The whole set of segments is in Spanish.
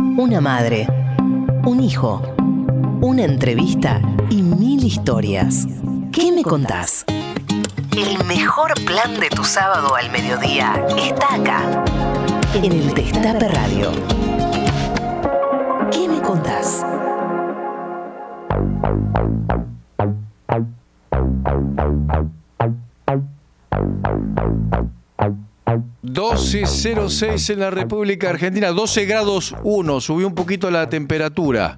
una madre, un hijo, una entrevista y mil historias. ¿Qué me contás? El mejor plan de tu sábado al mediodía está acá, en el Destape Radio. ¿Qué me contás? 12.06 en la República Argentina, 12 grados 1, subió un poquito la temperatura.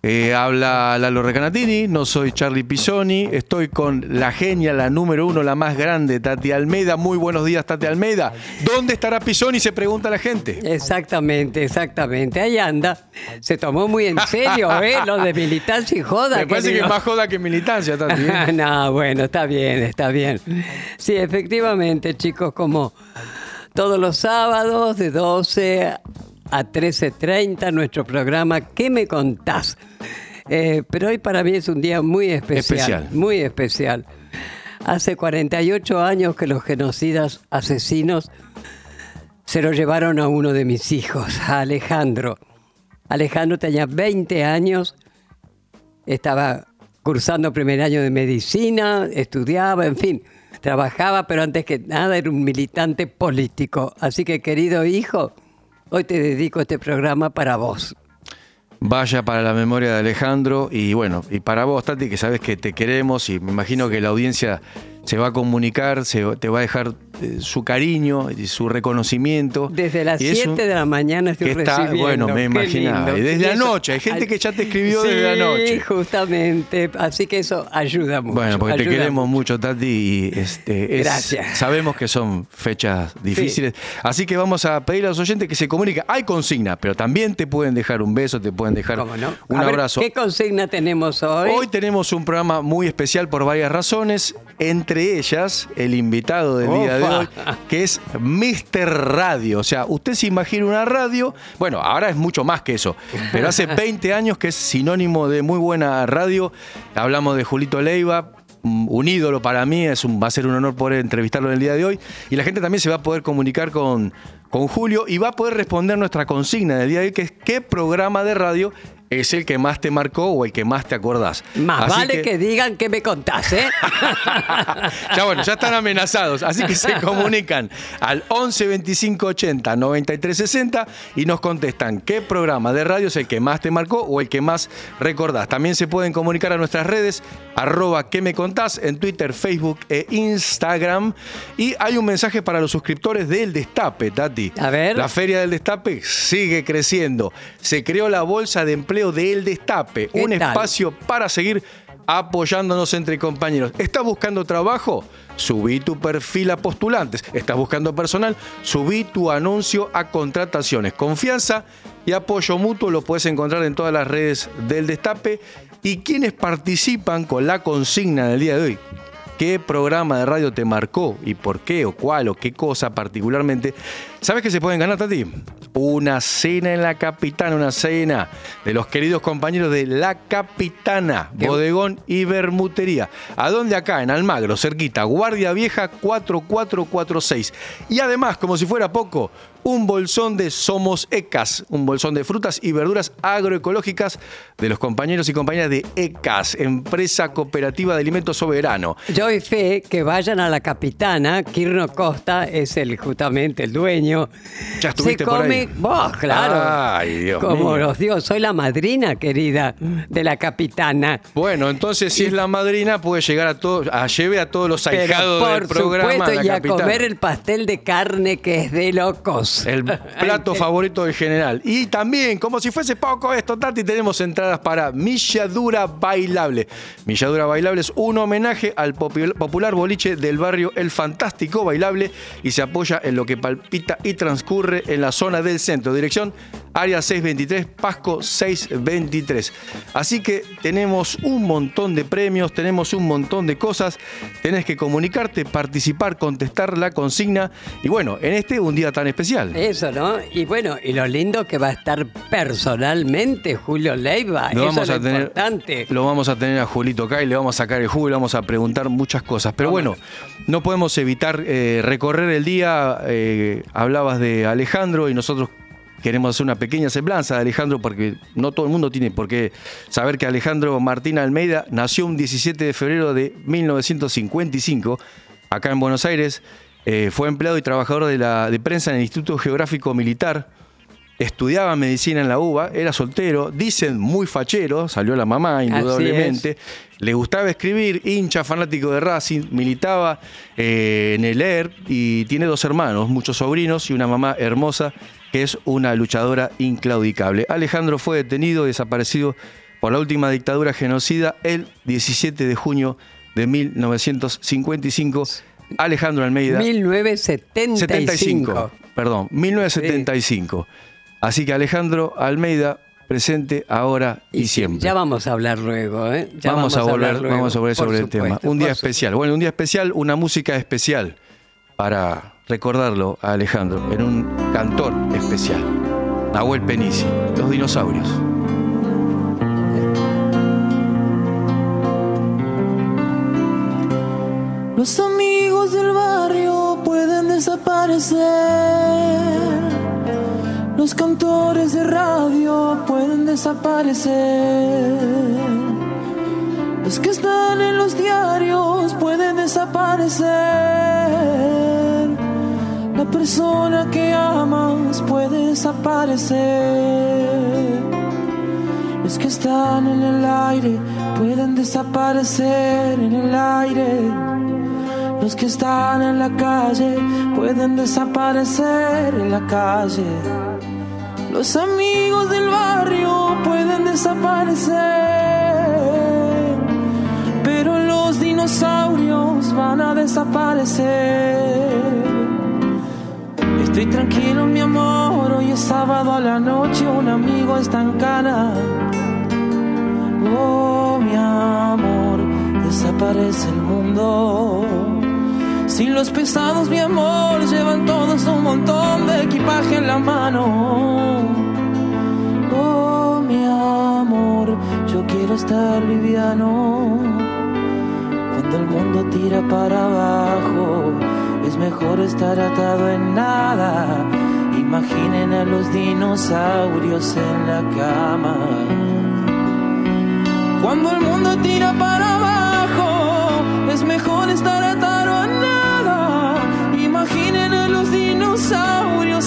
Eh, habla Lalo Recanatini, no soy Charlie Pisoni, estoy con la genia, la número uno, la más grande, Tati Almeida. Muy buenos días, Tati Almeida. ¿Dónde estará Pisoni? Se pregunta la gente. Exactamente, exactamente. Ahí anda. Se tomó muy en serio, ¿eh? Lo de militancia y joda. Me parece que es más joda que militancia, Tati. ¿eh? no, bueno, está bien, está bien. Sí, efectivamente, chicos, como todos los sábados de 12 a 13.30 nuestro programa ¿Qué me contás? Eh, pero hoy para mí es un día muy especial, Especial. Muy especial. Hace 48 años que los genocidas asesinos se lo llevaron a uno de mis hijos, a Alejandro. Alejandro tenía 20 años, estaba cursando primer año de medicina, estudiaba, en fin, trabajaba, pero antes que nada era un militante político. Así que, querido hijo, hoy te dedico este programa para vos. Vaya para la memoria de Alejandro y bueno, y para vos, Tati, que sabes que te queremos y me imagino que la audiencia se va a comunicar, se, te va a dejar su cariño y su reconocimiento. Desde las Y es 7 un- de la mañana estoy que está, recibiendo. bueno, me imaginaba. lindo. Y desde Y la eso- noche, hay gente que ya te escribió desde la noche. Sí, justamente. Así que eso ayuda mucho. Bueno, porque te queremos mucho. mucho, Tati, y este, es- Gracias. sabemos que son fechas difíciles. Así que vamos a pedir a los oyentes que se comuniquen. Hay consigna, pero también te pueden dejar un beso, te pueden dejar un A ver, abrazo. ¿Qué consigna tenemos hoy? Hoy tenemos un programa muy especial por varias razones, entre ellas el invitado del día de Hoy, que es Mr. Radio. O sea, usted se imagina una radio, bueno, ahora es mucho más que eso, pero hace 20 años que es sinónimo de muy buena radio. Hablamos de Julito Leiva. Un ídolo para mí, es un, va a ser un honor poder entrevistarlo en el día de hoy. Y la gente también se va a poder comunicar con, con Julio y va a poder responder nuestra consigna del día de hoy, que es ¿qué programa de radio es el que más te marcó o el que más te acordás? Más Así vale que... digan que me contás, ¿eh? ya bueno, ya están amenazados, así que se comunican al 11 25 80 93 60 y nos contestan qué programa de radio es el que más te marcó o el que más recordás. También se pueden comunicar a nuestras redes, arroba que me contás en Twitter, Facebook e Instagram. Y hay un mensaje para los suscriptores del Destape, Tati. A ver. La Feria del Destape sigue creciendo. Se creó la Bolsa de Empleo del Destape, ¿Qué un tal? espacio para seguir apoyándonos entre compañeros. ¿Estás buscando trabajo? Subí tu perfil a postulantes. ¿Estás buscando personal? Subí tu anuncio a contrataciones. Confianza y apoyo mutuo lo puedes encontrar en todas las redes del Destape. Y quienes participan con la consigna del día de hoy. ¿Qué programa de radio te marcó y por qué o cuál o qué cosa particularmente? ¿Sabes que se pueden ganar, Tati? Una cena en la Capitana, una cena de los queridos compañeros de La Capitana, Qué- Bodegón y Bermutería. ¿A dónde acá? En Almagro, cerquita, Guardia Vieja 4446. Y además, como si fuera poco, un bolsón de Somos Ecas, un bolsón de frutas y verduras agroecológicas de los compañeros y compañeras de Ecas, empresa cooperativa de alimentos soberano. Yo doy fe que vayan a la capitana, Kirno Costa es el justamente el dueño. Ya estuviste Se por come, ahí. vos, claro. Ay, Dios Como mío. los digo, soy la madrina querida de la capitana. Bueno, entonces si es la madrina puede llegar a todos, a lleve a todos los ahijados por del programa. supuesto, la y a capitana. comer el pastel de carne que es de locos. El plato favorito del general. Y también, como si fuese poco esto, Tati, tenemos entradas para Milladura Bailable. Milladura Bailable es un homenaje al popu- popular boliche del barrio El Fantástico Bailable y se apoya en lo que palpita y transcurre en la zona del centro. Dirección Área 623, Pasco 623. Así que tenemos un montón de premios, tenemos un montón de cosas. Tenés que comunicarte, participar, contestar la consigna. Y bueno, en este un día tan especial. Eso, ¿no? Y bueno, y lo lindo que va a estar personalmente Julio Leiva. Lo Eso vamos, es lo a tener, importante. lo vamos a tener a Julito y le vamos a sacar el jugo y le vamos a preguntar muchas cosas. Pero bueno, no podemos evitar eh, recorrer el día. eh, hablabas de Alejandro y nosotros queremos hacer una pequeña semblanza de Alejandro porque no todo el mundo tiene por qué saber que Alejandro Martín Almeida nació un 17 de febrero de 1955 acá en Buenos Aires. Eh, fue empleado y trabajador de, la, de prensa en el Instituto Geográfico Militar. Estudiaba medicina en la UBA, era soltero, dicen muy fachero, salió la mamá indudablemente, le gustaba escribir, hincha fanático de Racing, militaba eh, en el ER y tiene dos hermanos, muchos sobrinos y una mamá hermosa que es una luchadora inclaudicable. Alejandro fue detenido y desaparecido por la última dictadura genocida el 17 de junio de 1955. Alejandro Almeida. 1975. perdón, 1975. Así que Alejandro Almeida, presente ahora y, siempre. Ya vamos a hablar luego, ¿eh? vamos, a volver, vamos a volver sobre el tema. Un día especial. Bueno, un día especial, una música especial para recordarlo a Alejandro en un cantor especial. Nahuel Penici, Los Dinosaurios. Los amigos del barrio pueden desaparecer los cantores de radio pueden desaparecer. Los que están en los diarios pueden desaparecer. La persona que amas puede desaparecer. Los que están en el aire pueden desaparecer en el aire. Los que están en la calle pueden desaparecer en la calle. Los amigos del barrio pueden desaparecer, pero los dinosaurios van a desaparecer. Estoy tranquilo, mi amor, hoy es sábado a la noche, un amigo está en cana. Oh, mi amor, desaparece el mundo. Sin los pesados, mi amor, llevan todos un montón de equipaje en la mano. Oh, mi amor, yo quiero estar liviano. Cuando el mundo tira para abajo, es mejor estar atado en nada. Imaginen a los dinosaurios en la cama. Cuando el mundo tira para abajo, es mejor estar atado en nada. Imaginen a los dinosaurios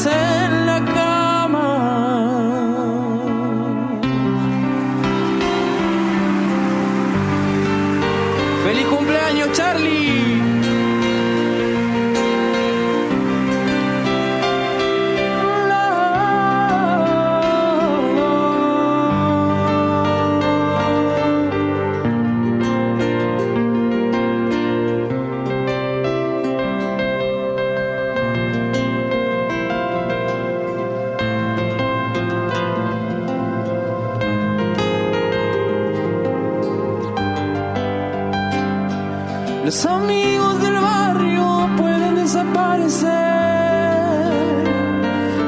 Los amigos del barrio pueden desaparecer.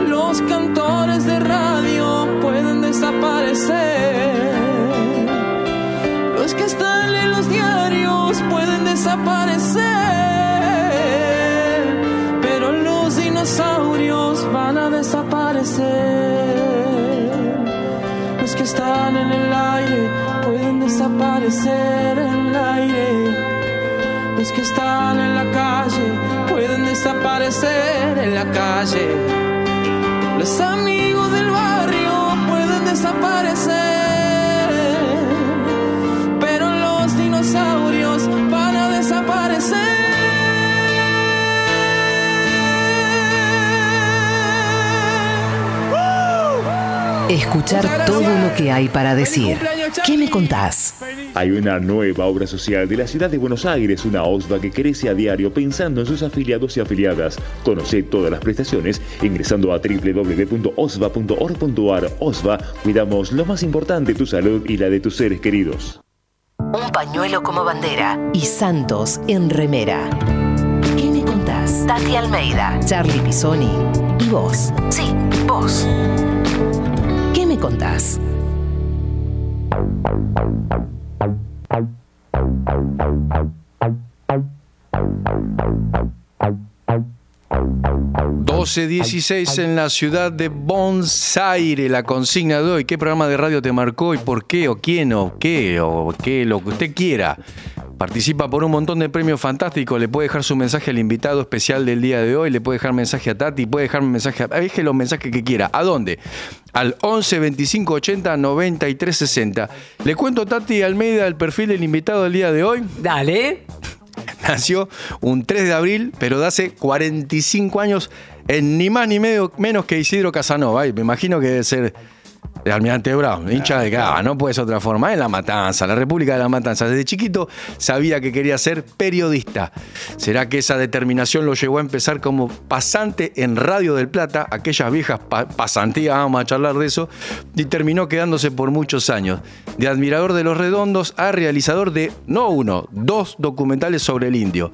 Los cantores de radio pueden desaparecer. Los que están en los diarios pueden desaparecer. Pero los dinosaurios van a desaparecer. Los que están en el aire pueden desaparecer. Los que están en la calle pueden desaparecer en la calle. Los amigos del barrio pueden desaparecer. Pero los dinosaurios van a desaparecer. Escuchar todo lo que hay para decir. ¿Qué me contás? Hay una nueva obra social de la ciudad de Buenos Aires, una OSVA que crece a diario pensando en sus afiliados y afiliadas. Conoce todas las prestaciones ingresando a www.osva.org.ar. OSVA, cuidamos lo más importante, tu salud y la de tus seres queridos. Un pañuelo como bandera y Santos en remera. ¿Qué me contás? Tati Almeida, Charlie Pisoni y vos. Sí, vos. ¿Qué me contás? Thank you. 12.16 en la ciudad de Buenos Aires, la consigna de hoy. ¿Qué programa de radio te marcó y por qué o quién o qué o qué, lo que usted quiera? Participa por un montón de premios fantásticos. Le puede dejar su mensaje al invitado especial del día de hoy. Le puede dejar mensaje a Tati. Puede dejar mensaje a. Deje los mensajes que quiera. ¿A dónde? Al 11 25 80 93 60. Le cuento, Tati Almeida, el perfil del invitado del día de hoy. Dale. Nació un 3 de abril, pero de hace 45 años, en ni más ni medio, menos que Isidro Casanova. Y me imagino que debe ser de Almirante Brown, hincha de acá, no puede ser otra forma. En La Matanza, la República de La Matanza. Desde chiquito sabía que quería ser periodista. ¿Será que esa determinación lo llevó a empezar como pasante en Radio del Plata, aquellas viejas pa- pasantías, vamos a charlar de eso, y terminó quedándose por muchos años. De admirador de los redondos a realizador de, no uno, dos documentales sobre el indio.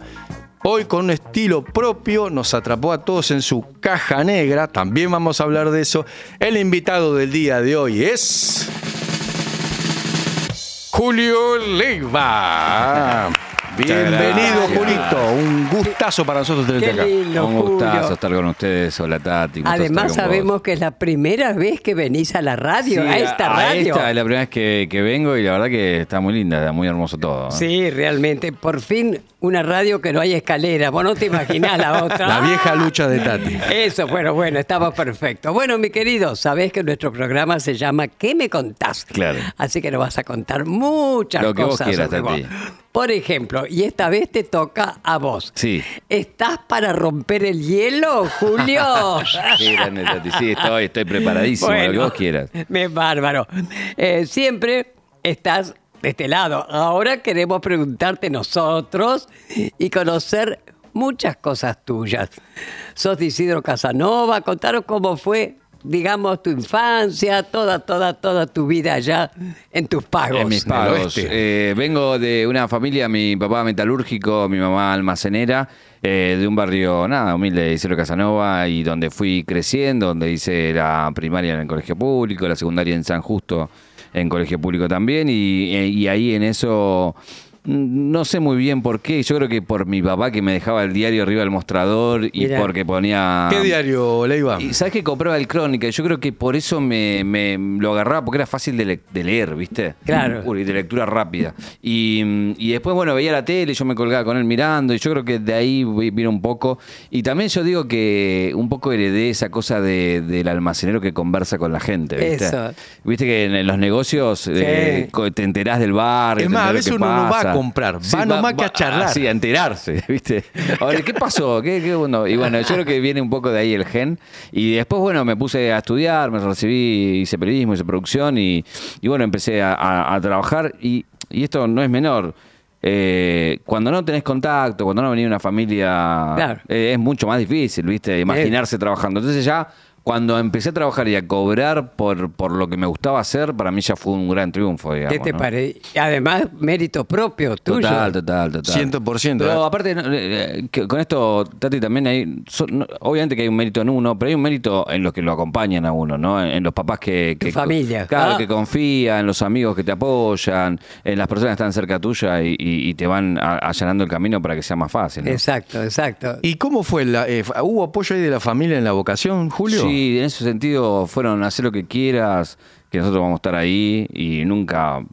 Hoy con un estilo propio nos atrapó a todos en su caja negra, también vamos a hablar de eso. El invitado del día de hoy es Julio Leiva. Bienvenido. Julito, un gustazo para nosotros tenerte Qué acá. lindo, un gustazo Julio. estar con ustedes. Hola Tati. Además sabemos que es la primera vez que venís a la radio, Sí, a esta radio. esta es la primera vez que, que vengo y la verdad que está muy linda, está muy hermoso todo. ¿eh? Sí, realmente. Por fin una radio que no hay escalera. Vos no te imaginás la otra. La vieja lucha de Tati. Eso, bueno, bueno, estaba perfecto. Bueno, mi querido, sabés que nuestro programa se llama ¿Qué me contás? Claro. Así que nos vas a contar muchas Lo que vos cosas. quieras, sobre Tati. vos. Por ejemplo, y esta vez te toca a vos. Sí. ¿Estás para romper el hielo, Julio? Sí, estoy, estoy preparadísimo, lo que vos quieras. Me bárbaro. Eh, siempre estás de este lado. Ahora queremos preguntarte nosotros y conocer muchas cosas tuyas. Sos de Isidro Casanova, contaros cómo fue, digamos, tu infancia, toda, toda, toda tu vida allá en tus pagos. En mis pagos. Eh, vengo de una familia, mi papá metalúrgico, mi mamá almacenera, eh, de un barrio, nada, humilde de Isidro Casanova, y donde fui creciendo, donde hice la primaria en el colegio público, la secundaria en San Justo, en colegio público también, y, y ahí en eso... No sé muy bien por qué, yo creo que por mi papá que me dejaba el diario arriba del mostrador y Mirá. porque ponía... ¿Qué diario, Leiva? Y sabes que compraba el Crónica, y yo creo que por eso me, me lo agarraba, porque era fácil de, le- de leer, ¿viste? Claro. Uy, de lectura rápida. Y, y después, bueno, veía la tele, yo me colgaba con él mirando, y yo creo que de ahí vi- vino un poco. Y también yo digo que un poco heredé esa cosa de- del almacenero que conversa con la gente, ¿viste? Eso. Viste que en, los negocios eh, te enterás del bar. Es más, a veces uno no va a comprar, va nomás que a charlar. Sí, a enterarse, ¿viste? Ahora, ¿qué pasó? ¿Qué, qué bueno? Y bueno, yo creo que viene un poco de ahí el gen. Y después, bueno, me puse a estudiar, me recibí, hice periodismo, hice producción y, y bueno, empecé a, a- a trabajar. Y, y esto no es menor. Eh, cuando no tenés contacto, cuando no venía una familia, Claro. eh, es mucho más difícil, ¿viste? Imaginarse trabajando. Entonces ya cuando empecé a trabajar y a cobrar por, por lo que me gustaba hacer, para mí ya fue un gran triunfo, digamos. ¿Qué te ¿no? parece? Además, mérito propio tuyo. Total, total, total. 100%, Pero ¿eh? aparte, eh, que con esto, Tati, también hay. obviamente que hay un mérito en uno, pero hay un mérito en los que lo acompañan a uno, ¿no? En, en los papás que. Tu que familia. Claro, Ah. que confían, en los amigos que te apoyan, en las personas que están cerca tuya y, y- y te van a- allanando el camino para que sea más fácil. ¿no? Exacto, exacto. ¿Y cómo fue? La, eh, ¿Hubo apoyo ahí de la familia en la vocación, Julio? Sí, en ese sentido fueron hacer lo que quieras, que nosotros vamos a estar ahí y nunca,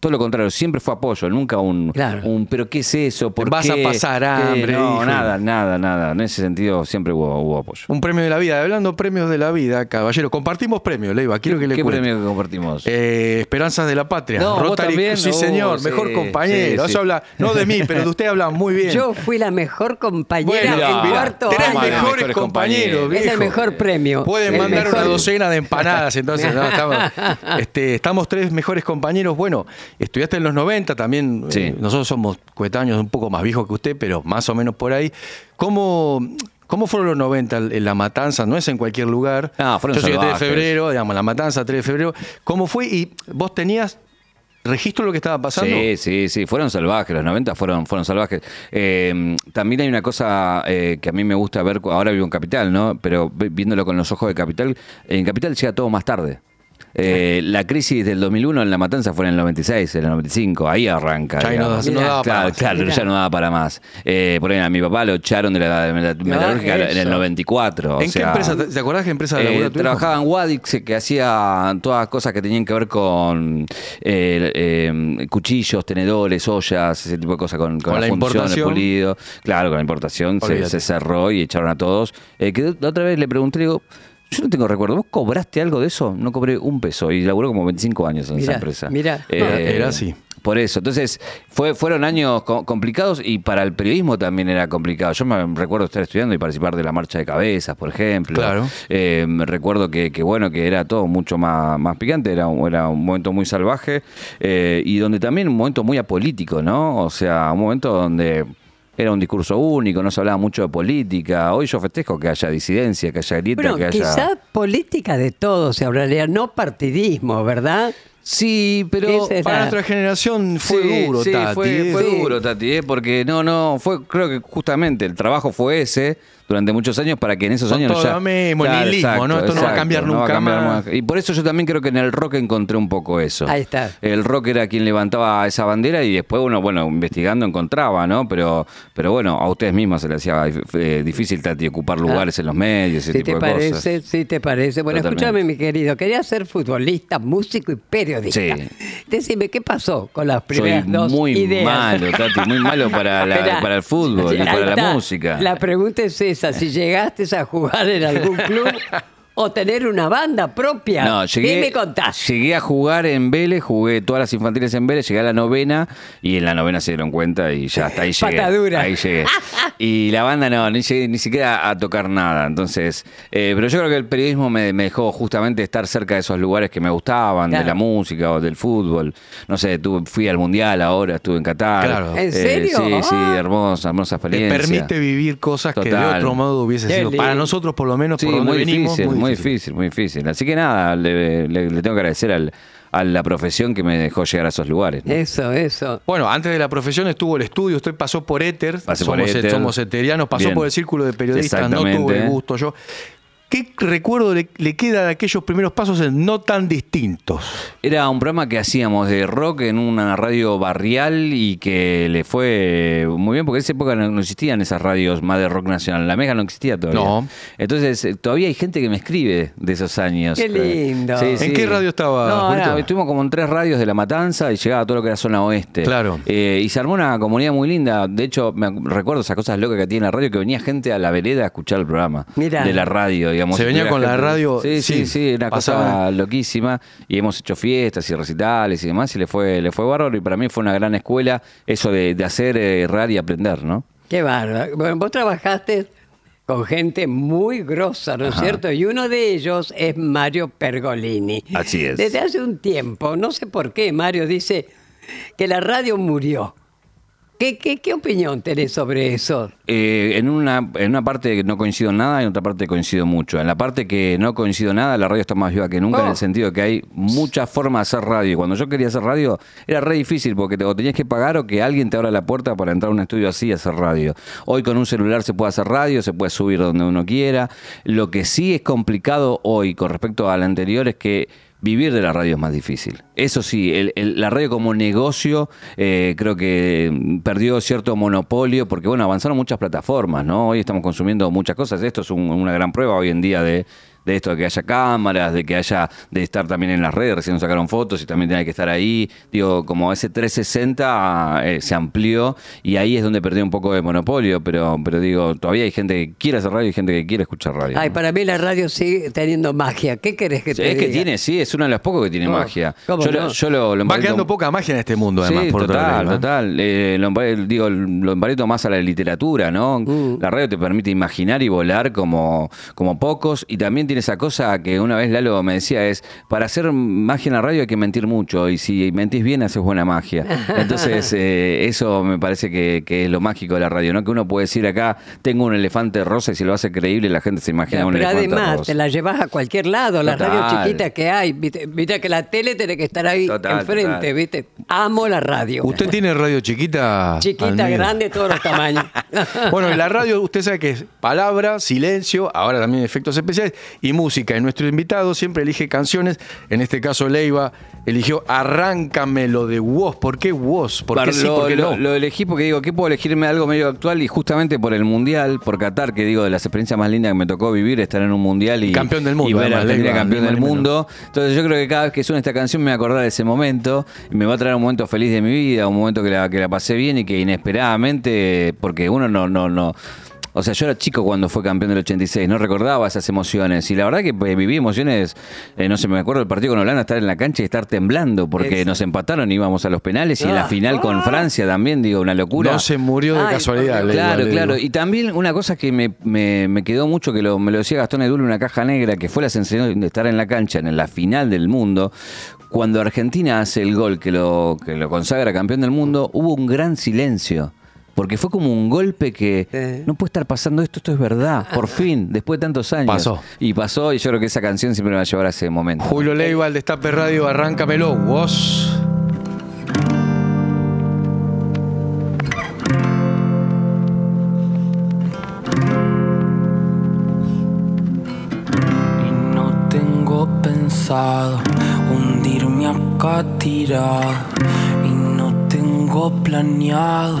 todo lo contrario, siempre fue apoyo, nunca un, Claro. un pero ¿qué es eso? ¿Por Vas a pasar ¿Qué? hambre, No, hijo. nada, nada, nada. En ese sentido siempre hubo, hubo apoyo. Un premio de la vida. Hablando premios de la vida, caballero, compartimos premios, Leiva. Quiero que le ¿Qué cuente. premio que compartimos? Eh, Esperanzas de la Patria. No, ¿vos Rotary- también? Sí, Uh, señor. sí, mejor compañero. sí, Eso habla, no de mí, pero de usted habla muy bien. Yo fui la mejor compañera Bueno, en mira, cuarto Tres Toma, año. de mejores, mejores compañeros. Es el mejor premio. Pueden El mandar mejor- una docena de empanadas, entonces. ¿no? Estamos, este, estamos tres mejores compañeros. Bueno, estudiaste en los 90 también. Sí. eh, nosotros somos coetáneos un poco más viejos que usted, pero más o menos por ahí. ¿Cómo, cómo fueron los 90 en La Matanza? No es en cualquier lugar. No, fueron Yo soy de 3 de febrero, digamos, La Matanza, 3 de febrero. ¿Cómo fue? ¿Y vos tenías registro de lo que estaba pasando? Sí, sí, sí, fueron salvajes, los 90 fueron, fueron salvajes. Eh, también hay una cosa eh, que a mí me gusta ver, ahora vivo en Capital, ¿no? Pero vi- viéndolo con los ojos de Capital, en Capital llega todo más tarde. Eh, la crisis del 2001 en La Matanza fue en el 96, en el 95, ahí arranca. Ya ahí no- no daba para claro, más. claro, ya no daba para más. Eh, por ejemplo, a mi papá lo echaron de la, de la metalúrgica en el eso. 94. o ¿En qué sea, empresa? ¿Te acordás qué empresa eh, trabajaba en Wadix, que hacía todas cosas que tenían que ver con eh, eh, cuchillos, tenedores, ollas, ese tipo de cosas, con, con, Con la función, el importación. pulido. Claro, con la importación se, cerró y echaron a todos. Eh, que la otra vez le pregunté, le digo, yo no tengo recuerdo, ¿vos cobraste algo de eso? No cobré un peso y laburó como 25 años en esa empresa. mirá. Era así. Por eso, entonces fue, fueron años co- complicados y para el periodismo también era complicado. Yo me recuerdo estar estudiando y participar de la marcha de cabezas, por ejemplo. Claro. Eh, me recuerdo que, que, bueno, que era todo mucho más, más picante, era, un- era un momento muy salvaje eh, y donde también un momento muy apolítico, ¿no? O sea, un momento donde era un discurso único, no se hablaba mucho de política. Hoy yo festejo que haya disidencia, que haya grieta, Bueno, que haya... quizás política de todo se hablaría, no partidismo, ¿verdad? Sí, pero... Para nuestra generación fue Sí, duro, sí, Tati. Fue, fue Sí. duro, Tati, ¿eh? porque no, no, fue, creo que justamente el trabajo fue ese durante muchos años para que en esos Con años todo ya. mismo, el nihilismo, ¿no? Esto no va a cambiar no va a nunca cambiar más. Y por eso yo también creo que en el rock encontré un poco eso. Ahí está. El rock era quien levantaba esa bandera y después uno, bueno, investigando encontraba, ¿no? Pero, pero bueno, a ustedes mismos se les hacía eh, difícil, Tati, ocupar lugares en los medios, ese Si tipo te de parece, cosas. si te parece. Bueno, Totalmente. escúchame, mi querido, quería ser futbolista, músico y periodista. Sí. Decime, ¿qué pasó con las Soy primeras dos muy ideas? malo, Tati, muy malo para, la- para el fútbol y para la está. música. La pregunta es esa, si llegaste a jugar en algún club o tener una banda propia. No, llegué, ¿Qué me contás? llegué a jugar en Vélez, jugué todas las infantiles en Vélez, llegué a la novena y en la novena se dieron cuenta y ya hasta ahí llegué. Patadura. Ahí llegué. Y la banda no, ni llegué ni siquiera a tocar nada. Entonces, eh, pero yo creo que el periodismo me, me dejó justamente estar cerca de esos lugares que me gustaban, de la música o del fútbol. No sé, tuve, fui al mundial ahora, estuve en Qatar. Claro. ¿En Eh, serio? sí, sí, Ah. hermosa, hermosa Te experiencia. permite vivir cosas que de otro modo hubiese Qué sido para nosotros, por lo menos, Sí, por donde muy venimos, difícil, muy difícil, muy difícil. Así que nada, le, le- le tengo que agradecer al- a la profesión que me dejó llegar a esos lugares. ¿no? Eso, eso. Bueno, antes de la profesión estuvo el estudio, usted pasó por Éter, Pasé por somos, Éter. somos eterianos, pasó Bien. por el círculo de periodistas, no tuve el gusto yo. ¿Qué recuerdo le, le queda de aquellos primeros pasos en no tan distintos? Era un programa que hacíamos de rock en una radio barrial y que le fue muy bien porque en esa época no, no existían esas radios más de rock nacional. La Mega no existía todavía. No. Entonces, eh, todavía hay gente que me escribe de esos años. Qué lindo. Sí, ¿En sí. qué radio estaba, No, era- estuvimos como en tres radios de La Matanza y llegaba a todo lo que era zona oeste. Claro. Eh, y se armó una comunidad muy linda. De hecho, me recuerdo esas cosas locas que tiene la radio, que venía gente a la vereda a escuchar el programa. Mirá. De la radio, digamos. Se venía con la radio, Sí, sí, sí, sí, una pasaba. cosa loquísima. Y hemos hecho fiestas y recitales y demás, y le fue, le fue bárbaro. Y para mí fue una gran escuela eso de, de hacer, eh, errar y aprender, ¿no? Qué bárbaro. Bueno, vos trabajaste con gente muy grosa, ¿no es cierto? Y uno de ellos es Mario Pergolini. Así es. Desde hace un tiempo, no sé por qué, Mario dice que la radio murió. ¿Qué, qué, qué opinión tenés sobre eso? Eh, en, una, en una parte no coincido nada y en otra parte coincido mucho. En la parte que no coincido nada, la radio está más viva que nunca Oh. en el sentido de que hay muchas formas de hacer radio. Cuando yo quería hacer radio era re difícil porque te, o tenías que pagar o que alguien te abra la puerta para entrar a un estudio así y hacer radio. Hoy con un celular se puede hacer radio, se puede subir donde uno quiera. Lo que sí es complicado hoy con respecto al anterior es que Vivir de la radio es más difícil. Eso sí, el- el- la radio como negocio eh, creo que mm, perdió cierto monopolio porque, bueno, avanzaron muchas plataformas, ¿no? Hoy estamos consumiendo muchas cosas. Esto es un- una gran prueba hoy en día de, de esto, de que haya cámaras, de que haya, de estar también en las redes, recién nos sacaron fotos y también tiene que estar ahí. Digo, como ese 360 eh, se amplió y ahí es donde perdió un poco de monopolio, pero, pero digo, todavía hay gente que quiere hacer radio y gente que quiere escuchar radio. Ay, ¿no? para mí la radio sigue teniendo magia. ¿Qué querés que Sí, te es que tiene, sí, es uno de los pocos que tiene ¿Cómo? magia. ¿Cómo yo, no? lo, yo lo, lo Va quedando poca magia en este mundo, además, Sí, por total, total. Eh, lo, digo, lo emparento más a la literatura, ¿no? Mm. La radio te permite imaginar y volar como, como pocos. Y también tiene esa cosa que una vez Lalo me decía, es, para hacer magia en la radio hay que mentir mucho. Y si mentís bien, haces buena magia. Entonces, eh, eso me parece que, que es lo mágico de la radio, ¿no? Que uno puede decir acá, tengo un elefante rosa y si lo hace creíble, la gente se imagina Pero un elefante además, rosa. te la llevas a cualquier lado, las Total. radios chiquitas que hay. Viste, Viste que la tele tiene que estar ahí Total, enfrente, total. ¿viste? Amo la radio. ¿Usted tiene radio chiquita? Chiquita, grande, todos los tamaños. Bueno, en la radio usted sabe que es palabra, silencio, ahora también efectos especiales y música. Y nuestro invitado siempre elige canciones. En este caso, Leiva eligió Arráncamelo de Woz. ¿Por qué Woz? ¿Por qué Para- sí? lo, ¿Por qué lo- no? lo elegí porque digo, ¿qué puedo elegirme algo medio actual? Y justamente por el Mundial, por Qatar, que digo, de las experiencias más lindas que me tocó vivir, estar en un Mundial y, Campeón del mundo, y ver además, Leiva, campeón del mundo. Entonces yo creo que cada vez que suena esta canción me voy a acordar de ese momento y me va a traer un momento feliz de mi vida, un momento que la, que la pasé bien y que inesperadamente, porque uno no, no, no. O sea, yo era chico cuando fue campeón del 86, no recordaba esas emociones. Y la verdad que pues, viví emociones, eh, no sé, me acuerdo del partido con Holanda, estar en la cancha y estar temblando, porque Exacto. nos empataron y íbamos a los penales. Y en la Ah. final con Francia también, digo, una locura. No se murió de Ay, casualidad, Claro, le claro. digo. Y también una cosa que me, me- me quedó mucho, que lo- me lo decía Gastón Edul en una caja negra, que fue la sensación de estar en la cancha, en la final del mundo. Cuando Argentina hace el gol que lo, que lo consagra campeón del mundo, hubo un gran silencio. Porque fue como un golpe que no puede estar pasando esto, esto es verdad, por fin, después de tantos años. Pasó. Y pasó, y yo creo que esa canción siempre me va a llevar a ese momento. Julio Leiva, el Destape Radio, Arráncamelo, Woz. Y no tengo pensado hundirme acá tirado. Y no tengo planeado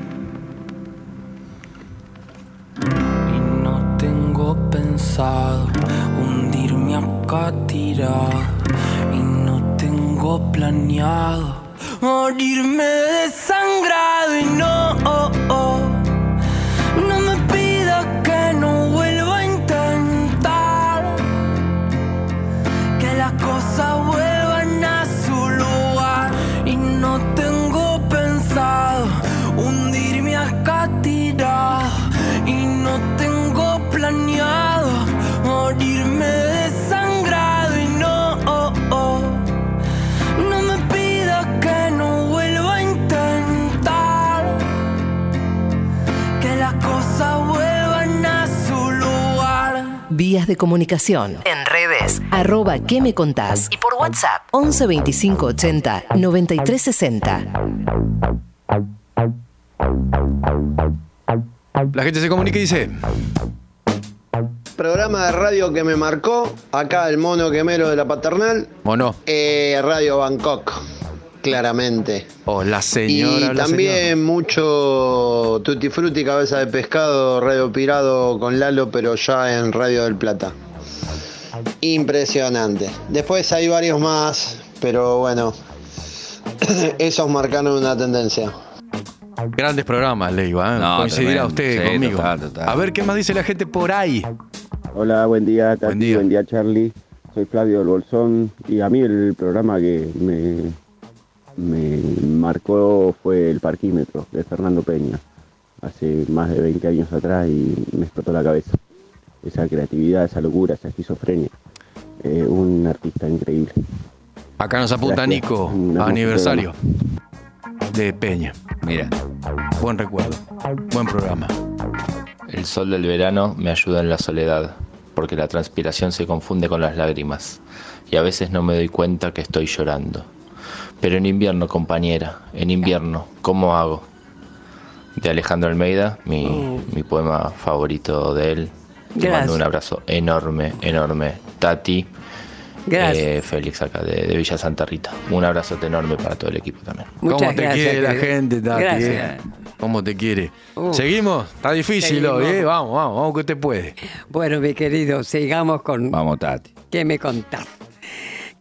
Hundirme acá tirado. Y no tengo planeado morirme desangrado. Y no, no Vías de comunicación. En redes. Arroba ¿Qué me contás? Y por WhatsApp. 11 25 80 93 60. La gente se comunica y dice, Programa de radio que me marcó, acá el mono quemero de la paternal, mono, eh, Radio Bangkok, claramente. o la Y señora, la también señora. mucho Tutti Frutti, Cabeza de Pescado, Radio Pirado con Lalo, pero ya en Radio del Plata. Impresionante. Después hay varios más, pero bueno, esos marcaron una tendencia. Grandes programas, Leiva. ¿eh? No, Coincidirá tremendo. usted Sí, conmigo. total, total. A ver qué más dice la gente por ahí. Hola, buen día, Tati, Buen buen día. día, Charlie. Soy Flavio del Bolsón y a mí el programa que me, me marcó fue el parquímetro de Fernando Peña. hace más de 20 años atrás y me explotó la cabeza. Esa creatividad, esa locura, esa esquizofrenia. Eh, un artista increíble. Acá nos apunta Gracias. Nico, aniversario de Peña. Mira. Buen recuerdo, buen programa. El sol del verano me ayuda en la soledad, porque la transpiración se confunde con las lágrimas, y a veces no me doy cuenta que estoy llorando. Pero en invierno, compañera, en invierno, ¿cómo hago? De Alejandro Almeida, mi, mi poema favorito de él. Te Gracias. mando un abrazo enorme, enorme. Tati, Gracias. eh, Félix acá de, de Villa Santa Rita. Un abrazote enorme para todo el equipo también. Muchas ¿Cómo te gracias, quiere la gente, Tati? Gracias. eh? ¿Cómo te quiere? Uh. ¿Seguimos? Está difícil Seguimos. hoy, ¿eh? Vamos, vamos, vamos que te puede. Bueno, mi querido, sigamos con Vamos, Tati. ¿Qué me contás?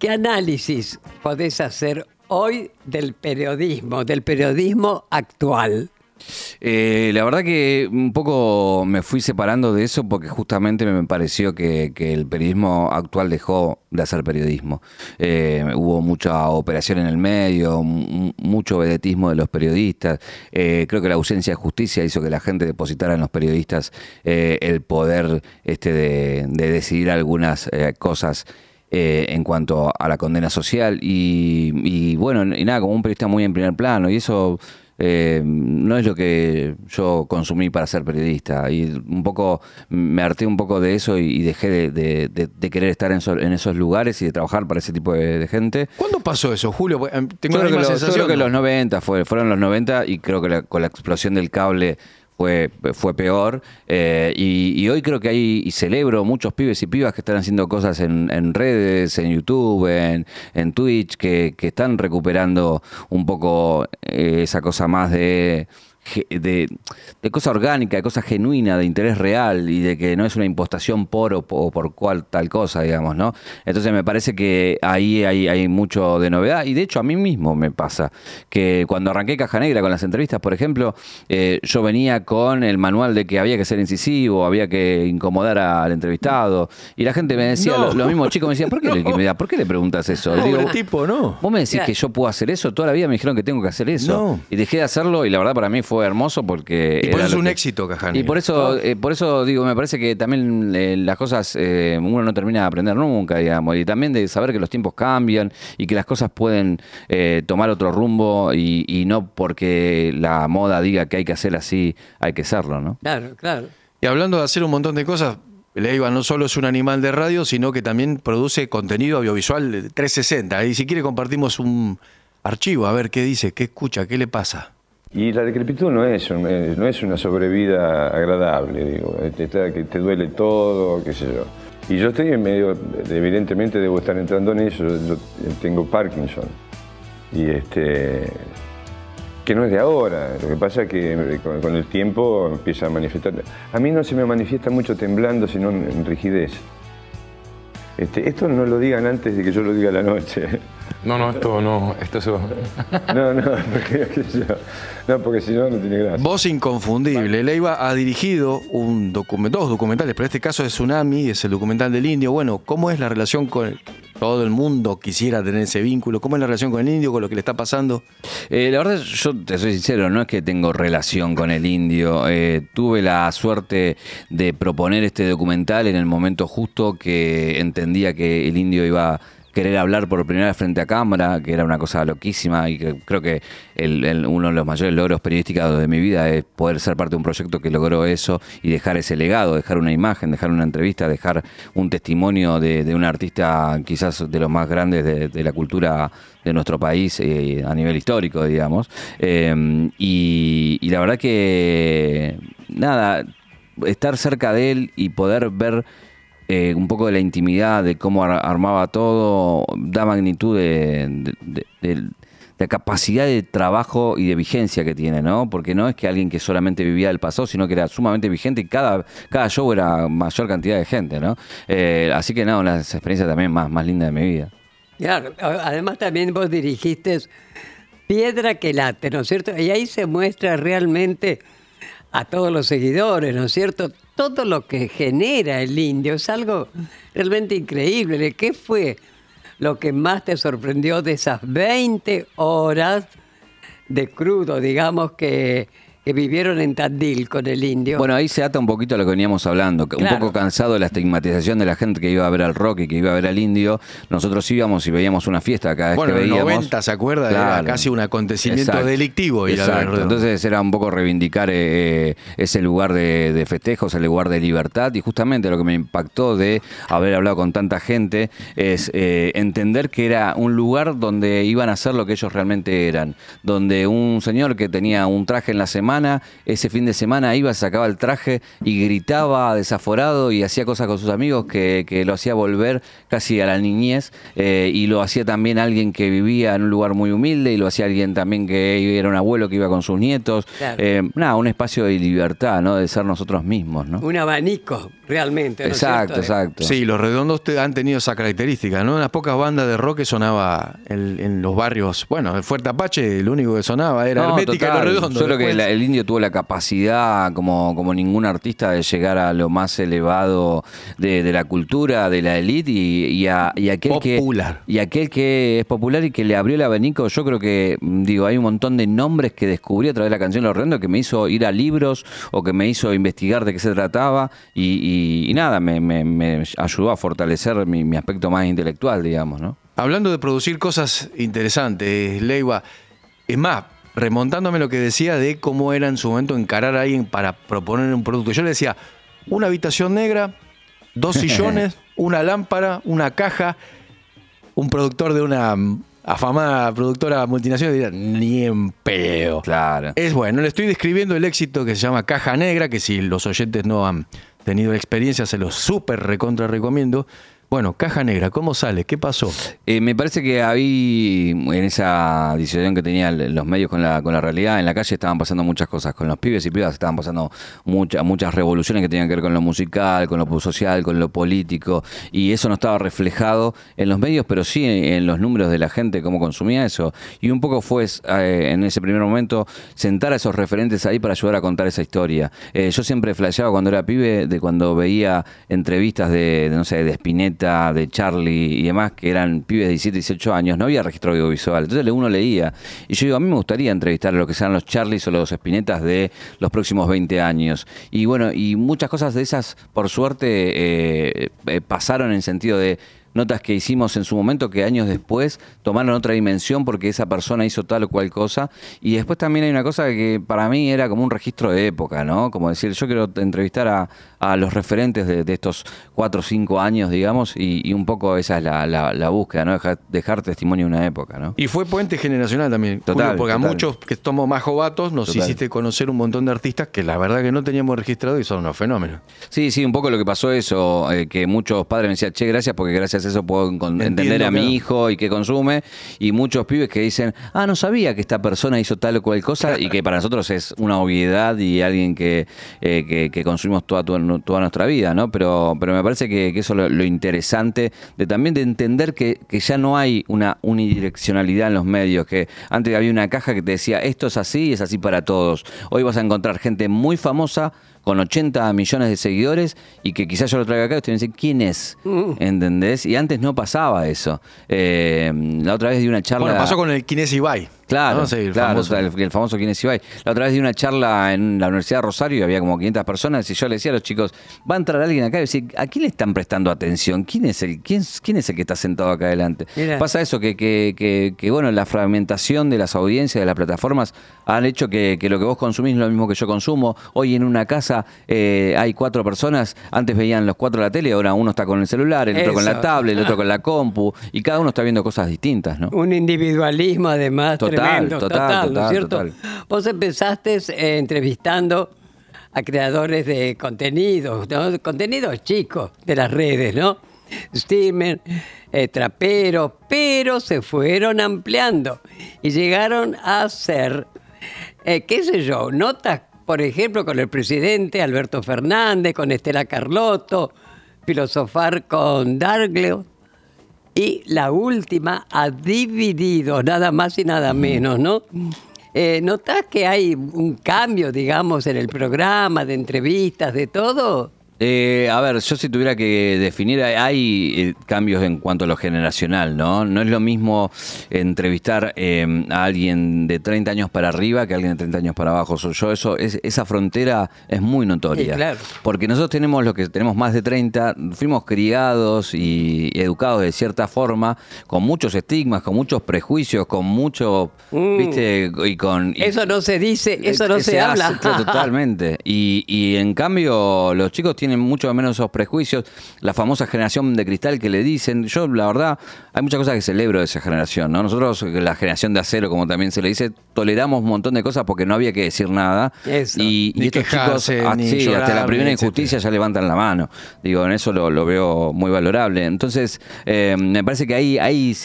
¿Qué análisis podés hacer hoy del periodismo, del periodismo actual? Eh, la verdad que un poco me fui separando de eso porque justamente me pareció que, el periodismo actual dejó de hacer periodismo. Eh, hubo mucha operación en el medio, mucho vedetismo de los periodistas. Eh, creo que la ausencia de justicia hizo que la gente depositara en los periodistas el poder este, de, de decidir algunas cosas eh, en cuanto a la condena social y, y bueno, y nada, como un periodista muy en primer plano y eso eh, no es lo que yo consumí para ser periodista y un poco me harté un poco de eso y, y dejé de, de- de- de querer estar en, so- en esos lugares y de trabajar para ese tipo de, gente. ¿Cuándo pasó eso, Julio? Em, Tengo Yo la que lo- yo sensación. creo que ¿no? los 90 fue, fueron los 90 y creo que la- con la explosión del cable fue, fue peor. Eh, y, y hoy creo que hay, y celebro muchos pibes y pibas que están haciendo cosas en, en redes, en YouTube, en, en Twitch, que, que están recuperando un poco eh, esa cosa más de de, de cosa orgánica, de cosa genuina, de interés real y de que no es una impostación por o, o por cual tal cosa, digamos, ¿no? Entonces me parece que ahí hay, hay mucho de novedad y de hecho a mí mismo me pasa que cuando arranqué Caja Negra con las entrevistas, por ejemplo, eh, yo venía con el manual de que había que ser incisivo, había que incomodar al entrevistado y la gente me decía, No. lo- los mismos chicos me decían, ¿por qué, le, me da- ¿por qué le preguntas eso? Le Pobre digo, tipo, ¿no? Vos me decís que yo puedo hacer eso, toda la vida me dijeron que tengo que hacer eso. No. Y dejé de hacerlo y la verdad para mí fue hermoso porque... Y por eso es un que- éxito, Caja Y por eso, eh, por eso digo, me parece que también eh, las cosas eh, uno no termina de aprender nunca, digamos, y también de saber que los tiempos cambian y que las cosas pueden eh, tomar otro rumbo y, y no porque la moda diga que hay que hacer así, hay que serlo, ¿no? Claro, claro. Y hablando de hacer un montón de cosas, Leiva no solo es un animal de radio, sino que también produce contenido audiovisual de 360. Y si quiere compartimos un archivo, a ver qué dice, qué escucha, qué le pasa. Y la decrepitud no es, un- eh, no es una sobrevida agradable, digo, te, está- que te duele todo, qué sé yo. Y yo estoy en medio, de- evidentemente debo estar entrando en eso, yo tengo Parkinson. Y este, que no es de ahora, lo que pasa es que eh, con, el tiempo empieza a manifestar. A mí no se me manifiesta mucho temblando, sino en, rigidez. Este, esto no lo digan antes de que yo lo diga la noche. No, no, esto no, esto es... No, no, porque, no, porque si no, no tiene gracia. Voz inconfundible. Leiva ha dirigido un document- dos documentales, pero este caso es Tsunami, es el documental del indio. Bueno, ¿cómo es la relación con el- todo el mundo quisiera tener ese vínculo? ¿Cómo es la relación con el indio, con lo que le está pasando? Eh, la verdad, yo te soy sincero, no es que tengo relación con el indio. Eh, tuve la suerte de proponer este documental en el momento justo que entendía que el indio iba a querer hablar por primera vez frente a cámara, que era una cosa loquísima y que creo que el- uno de los mayores logros periodísticos de mi vida es poder ser parte de un proyecto que logró eso y dejar ese legado, dejar una imagen, dejar una entrevista, dejar un testimonio de, un artista quizás de los más grandes de, la cultura de nuestro país eh, a nivel histórico, digamos. Y, y la verdad que, nada, estar cerca de él y poder ver eh, un poco de la intimidad, de cómo ar- armaba todo, da magnitud de, de- de- capacidad de trabajo y de vigencia que tiene, ¿no? Porque no es que alguien que solamente vivía del pasado, sino que era sumamente vigente y cada, cada show era mayor cantidad de gente, ¿no? Eh, así que, no, una experiencias también más, más lindas de mi vida. Claro, además también vos dirigiste Piedra que late, ¿no es cierto? Y ahí se muestra realmente a todos los seguidores, ¿no es cierto? Todo lo que genera el indio es algo realmente increíble. ¿Qué fue lo que más te sorprendió de esas 20 horas de crudo, digamos, que, que vivieron en Tandil con el indio. Bueno, ahí se ata un poquito a lo que veníamos hablando. Un Claro. poco cansado de la estigmatización de la gente que iba a ver al rock y que iba a ver al indio. Nosotros íbamos y veíamos una fiesta cada vez Bueno, que en el veíamos. 90, ¿se acuerda? Era casi un acontecimiento Exacto. delictivo ir a ver Exacto. Redondo. Entonces era un poco reivindicar eh, eh, ese lugar de, de festejos, el lugar de libertad. Y justamente lo que me impactó de haber hablado con tanta gente es eh, entender que era un lugar donde iban a hacer lo que ellos realmente eran. Donde un señor que tenía un traje en la semana, ese fin de semana iba, sacaba el traje y gritaba desaforado y hacía cosas con sus amigos que, que lo hacía volver casi a la niñez. eh, y lo hacía también alguien que vivía en un lugar muy humilde y lo hacía alguien también que era un abuelo que iba con sus nietos. Claro. Eh, nada, un espacio de libertad, ¿no? De ser nosotros mismos, ¿no? Un abanico, realmente. ¿no es Exacto, cierto? exacto. Sí, los redondos te- han tenido esa característica, ¿no? Unas pocas bandas de rock que sonaba en, en los barrios. Bueno, el Fuerte Apache, lo único que sonaba era No, Hermética y total. los redondos. Yo creo que la- el indio tuvo la capacidad, como, como ningún artista, de llegar a lo más elevado de, de la cultura, de la élite y, y a- y aquel Popular. que y aquel que es popular y que le abrió el abanico. Yo creo que mm, digo hay un montón de nombres que descubrí a través de la canción Los Redondos que me hizo ir a libros o que me hizo investigar de qué se trataba y, y- y nada, me, me- me ayudó a fortalecer mi, mi aspecto más intelectual, digamos, ¿no? Hablando de producir cosas interesantes, Leiva, es más, remontándome lo que decía de cómo era en su momento encarar a alguien para proponer un producto. Yo le decía, una habitación negra, dos sillones, una lámpara, una caja, un productor de una afamada productora multinacional diría, ni en pedo. Claro. Es bueno, le estoy describiendo el éxito que se llama Caja Negra, que si los oyentes no han tenido la experiencia, se los súper recontra recomiendo. Bueno, Caja Negra, ¿cómo sale? ¿Qué pasó? Eh, me parece que ahí, en esa disociación que tenían los medios con la, con la realidad, en la calle estaban pasando muchas cosas. Con los pibes y pibas estaban pasando muchas muchas revoluciones que tenían que ver con lo musical, con lo social, con lo político. Y eso no estaba reflejado en los medios, pero sí en los números de la gente, cómo consumía eso. Y un poco fue, eh, en ese primer momento, sentar a esos referentes ahí para ayudar a contar esa historia. Eh, yo siempre flasheaba cuando era pibe, de cuando veía entrevistas de, de, no sé, de De Charlie y demás, que eran pibes de 17, 18 años, no había registro audiovisual. Entonces uno leía. Y yo digo, a mí me gustaría entrevistar a lo que sean los Charlies o los Spinettas de los próximos 20 años. Y bueno, y muchas cosas de esas, por suerte, eh, eh, pasaron en sentido de notas que hicimos en su momento que años después tomaron otra dimensión porque esa persona hizo tal o cual cosa. Y después también hay una cosa que para mí era como un registro de época, ¿no? Como decir, yo quiero entrevistar a, a los referentes de, de estos cuatro o cinco años, digamos, y, y un poco esa es la, la- la búsqueda, ¿no? Dejar, dejar testimonio de una época, ¿no? Y fue puente generacional también, Total, Julio, porque a muchos que somos más jovatos nos Total. hiciste conocer un montón de artistas que la verdad que no teníamos registrado y son unos fenómenos. Sí, sí, un poco lo que pasó eso, eh, que muchos padres me decían, che, gracias porque gracias a eso puedo Entiendo, entender a mi claro. hijo y qué consume, y muchos pibes que dicen, ah, no sabía que esta persona hizo tal o cual cosa, y que para nosotros es una obviedad y alguien que, eh, que, que consumimos toda, toda nuestra vida, ¿no? Pero, pero me parece que, que eso es lo, lo interesante de también de entender que, que ya no hay una unidireccionalidad en los medios, que antes había una caja que te decía, esto es así y es así para todos. Hoy vas a encontrar gente muy famosa con 80 millones de seguidores y que quizás yo lo traiga acá y ustedes dicen, ¿quién es? ¿Entendés? Y antes no pasaba eso. Eh, la otra vez di una charla... Bueno, pasó con el Kinesi Ibai. Claro, ¿no? Sí, el claro, famoso. o sea, el, el famoso quién es Ibai. La otra vez di una charla en la Universidad de Rosario y había como 500 personas y yo le decía a los chicos, va a entrar alguien acá y decir, ¿a quién le están prestando atención? ¿Quién es el, quién, quién es el que está sentado acá adelante? Mira. Pasa eso, que, que, que, que, bueno, la fragmentación de las audiencias, de las plataformas, han hecho que, lo que vos consumís es lo mismo que yo consumo. Hoy en una casa eh, hay cuatro personas, antes veían los cuatro la tele, ahora uno está con el celular, el otro con la tablet, el otro con la compu, y cada uno está viendo cosas distintas, ¿no? Un individualismo además Total, tremendo, total, total, ¿no es total, cierto? total. Vos empezaste eh, entrevistando a creadores de contenidos, ¿no? contenidos chicos de las redes, ¿no? Streamer, eh, traperos, pero se fueron ampliando y llegaron a ser, eh, qué sé yo, notas, por ejemplo, con el presidente Alberto Fernández, con Estela Carlotto, filosofar con Dargleo, y la última ha dividido, nada más y nada menos, ¿no? Eh, ¿Notás que hay un cambio, digamos, en el programa, de entrevistas, de todo? Eh, a ver, yo si tuviera que definir, hay- eh, cambios en cuanto a lo generacional, ¿no? No es lo mismo entrevistar eh, a alguien de 30 años para arriba que a alguien de 30 años para abajo. So- Yo eso, es- esa frontera es muy notoria. Sí, claro. Porque nosotros tenemos los que tenemos más de 30, fuimos criados y educados de cierta forma, con muchos estigmas, con muchos prejuicios, con mucho, viste, y con... y- Mm. Eso no se dice, eso no que se, habla. hace, totalmente. Y, y en cambio, los chicos tienen mucho menos esos prejuicios. La famosa generación de cristal que le dicen. Yo, la verdad, hay muchas cosas que celebro de esa generación. ¿no? Nosotros, la generación de acero, como también se le dice, toleramos un montón de cosas porque no había que decir nada. Eso. Y, y estos quejarse, chicos, ah, ni sí, llorar, hasta la primera etcétera. injusticia ya levantan la mano. Digo, en eso lo, lo veo muy valorable. Entonces, eh, me parece que ahí, ahí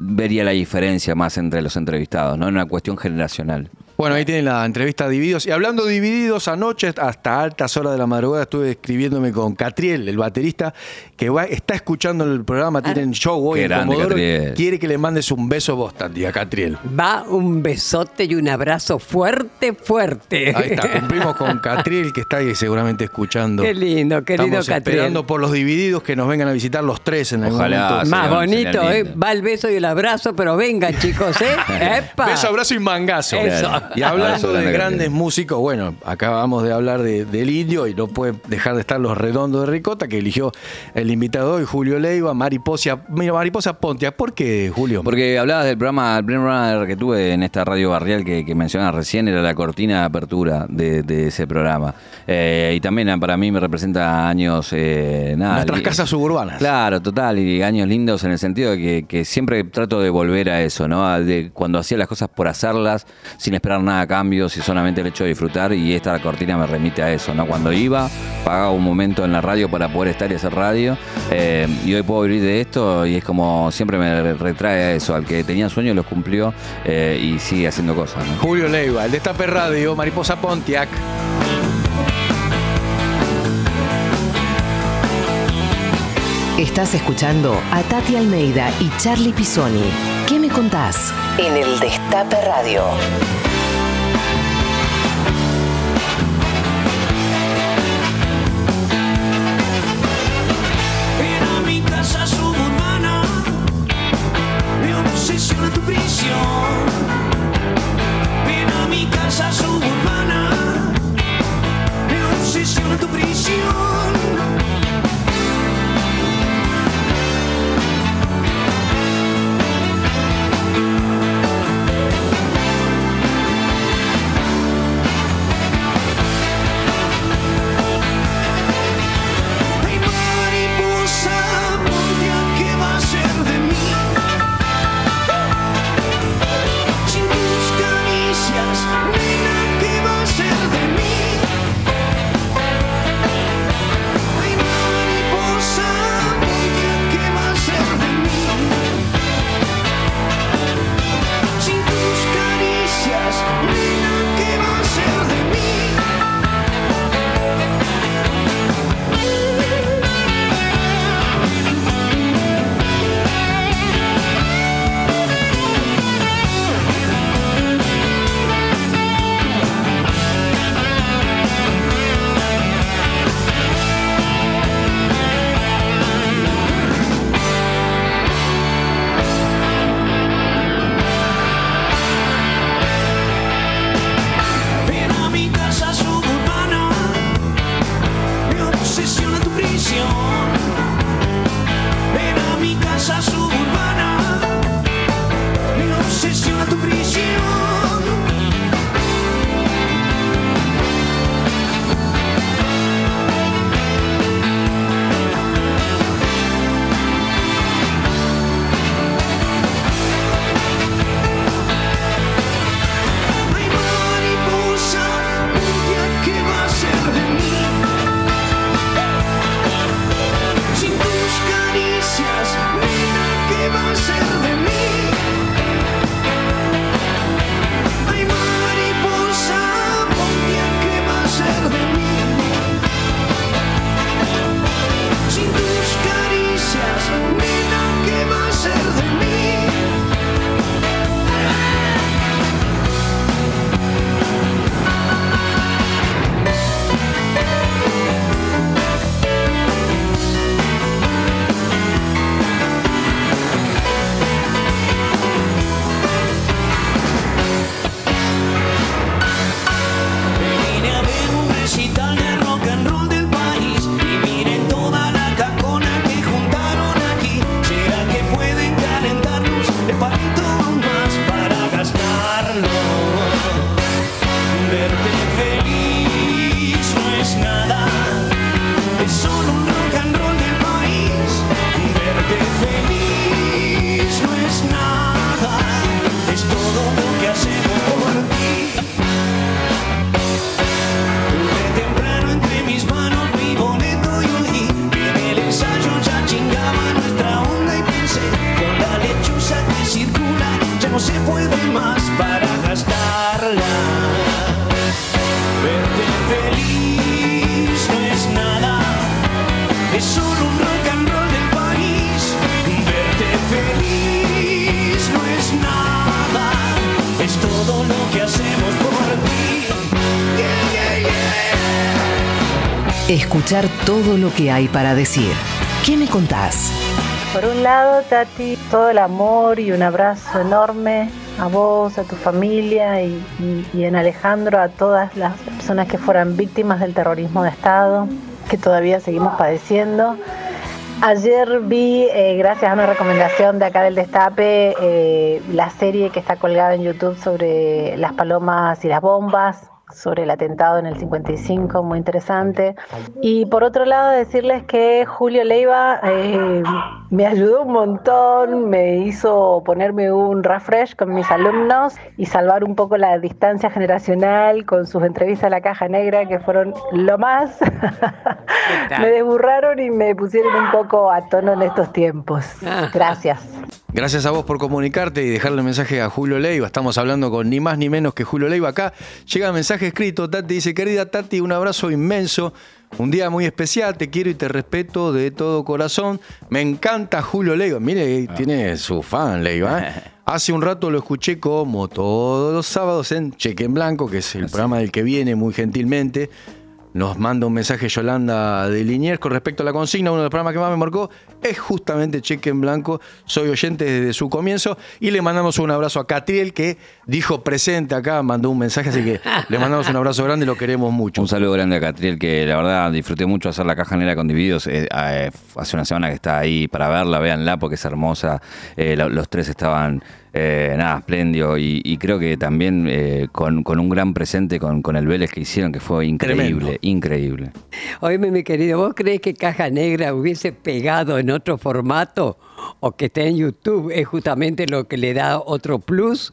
vería la diferencia más entre los entrevistados, ¿no? En una cuestión generacional. Bueno, ahí tienen la entrevista Divididos. Y hablando de Divididos, anoche hasta altas horas de la madrugada estuve escribiéndome con Catriel, el baterista, que va- está escuchando el programa, tienen show hoy Qué en grande, Comodoro. Catriel. Quiere que le mandes un beso vos, Tati, a Catriel. Va un besote y un abrazo fuerte, fuerte. Ahí está, cumplimos con Catriel, que está ahí seguramente escuchando. Qué lindo, querido Estamos Catriel. esperando por los Divididos que nos vengan a visitar los tres en algún Ojalá. momento. Más bonito, ¿eh? Va el beso y el abrazo, pero vengan, chicos, ¿eh? ¡Epa! Beso, abrazo y mangazo. Eso. Y hablando Abrazo de grande, grandes grande. músicos, bueno, acabamos de hablar de- del indio y no puede dejar de estar los redondos de Ricota, que eligió el invitado hoy, Julio Leiva, Mariposa, mira, Mariposa Pontia. ¿Por qué, Julio? Porque hablabas del programa, el primer programa que tuve en esta radio barrial que, que mencionas recién, era la cortina de apertura de, de ese programa. Eh, y también ah, para mí me representa años... eh, nada, Nuestras li- casas suburbanas. Claro, total, y años lindos en el sentido de que, que siempre trato de volver a eso, ¿no? A De cuando hacía las cosas por hacerlas, sin esperar nada a cambio, si solamente el hecho de disfrutar, y esta cortina me remite a eso, ¿no? Cuando iba, pagaba un momento en la radio para poder estar y hacer radio, eh, y hoy puedo vivir de esto, y es como siempre me retrae a eso, al que tenía sueños los cumplió eh, y sigue haciendo cosas, ¿no? Julio Leiva, el Destape Radio, Mariposa Pontiac. Estás escuchando a Tati Almeida y Charlie Pisoni. ¿Qué me contás? En el Destape Radio. Ven a mi casa suburbana, me obsesiona tu prisión. Ven a mi casa suburbana, me obsesiona tu prisión. Escuchar todo lo que hay para decir. ¿Qué me contás? Por un lado, Tati, todo el amor y un abrazo enorme a vos, a tu familia y, en Alejandro a todas las personas que fueran víctimas del terrorismo de Estado, que todavía seguimos padeciendo. Ayer vi, eh, gracias a una recomendación de acá del Destape, eh, la serie que está colgada en YouTube sobre las palomas y las bombas, sobre el atentado en el 55, muy interesante. Y por otro lado, decirles que Julio Leiva eh, me ayudó un montón, me hizo ponerme un refresh con mis alumnos y salvar un poco la distancia generacional con sus entrevistas a la caja negra, que fueron lo más. me desburraron y me pusieron un poco a tono en estos tiempos. Gracias. Gracias a vos por comunicarte y dejarle el mensaje a Julio Leiva. Estamos hablando con ni más ni menos que Julio Leiva. Acá llega el mensaje escrito. Tati dice, querida Tati, un abrazo inmenso. Un día muy especial, te quiero y te respeto de todo corazón. Me encanta Julio Leiva. Mire, tiene su fan Leiva. ¿eh? Hace un rato lo escuché como todos los sábados en Cheque en Blanco, que es el programa del que viene muy gentilmente. Nos manda un mensaje Yolanda de Liniers con respecto a la consigna. Uno de los programas que más me marcó es justamente Cheque en Blanco. Soy oyente desde su comienzo. Y le mandamos un abrazo a Catriel, que dijo presente acá, mandó un mensaje. Así que le mandamos un abrazo grande y lo queremos mucho. Un saludo grande a Catriel, que la verdad disfruté mucho hacer la caja negra con Divididos. Eh, eh, hace una semana que está ahí para verla, véanla porque es hermosa. Eh, los tres estaban, eh, nada, espléndido. Y, y creo que también eh, con, con un gran presente con, con el Vélez que hicieron, que fue increíble, increíble. Oíme, mi querido, ¿vos crees que Caja Negra hubiese pegado en otro formato o que esté en YouTube es justamente lo que le da otro plus?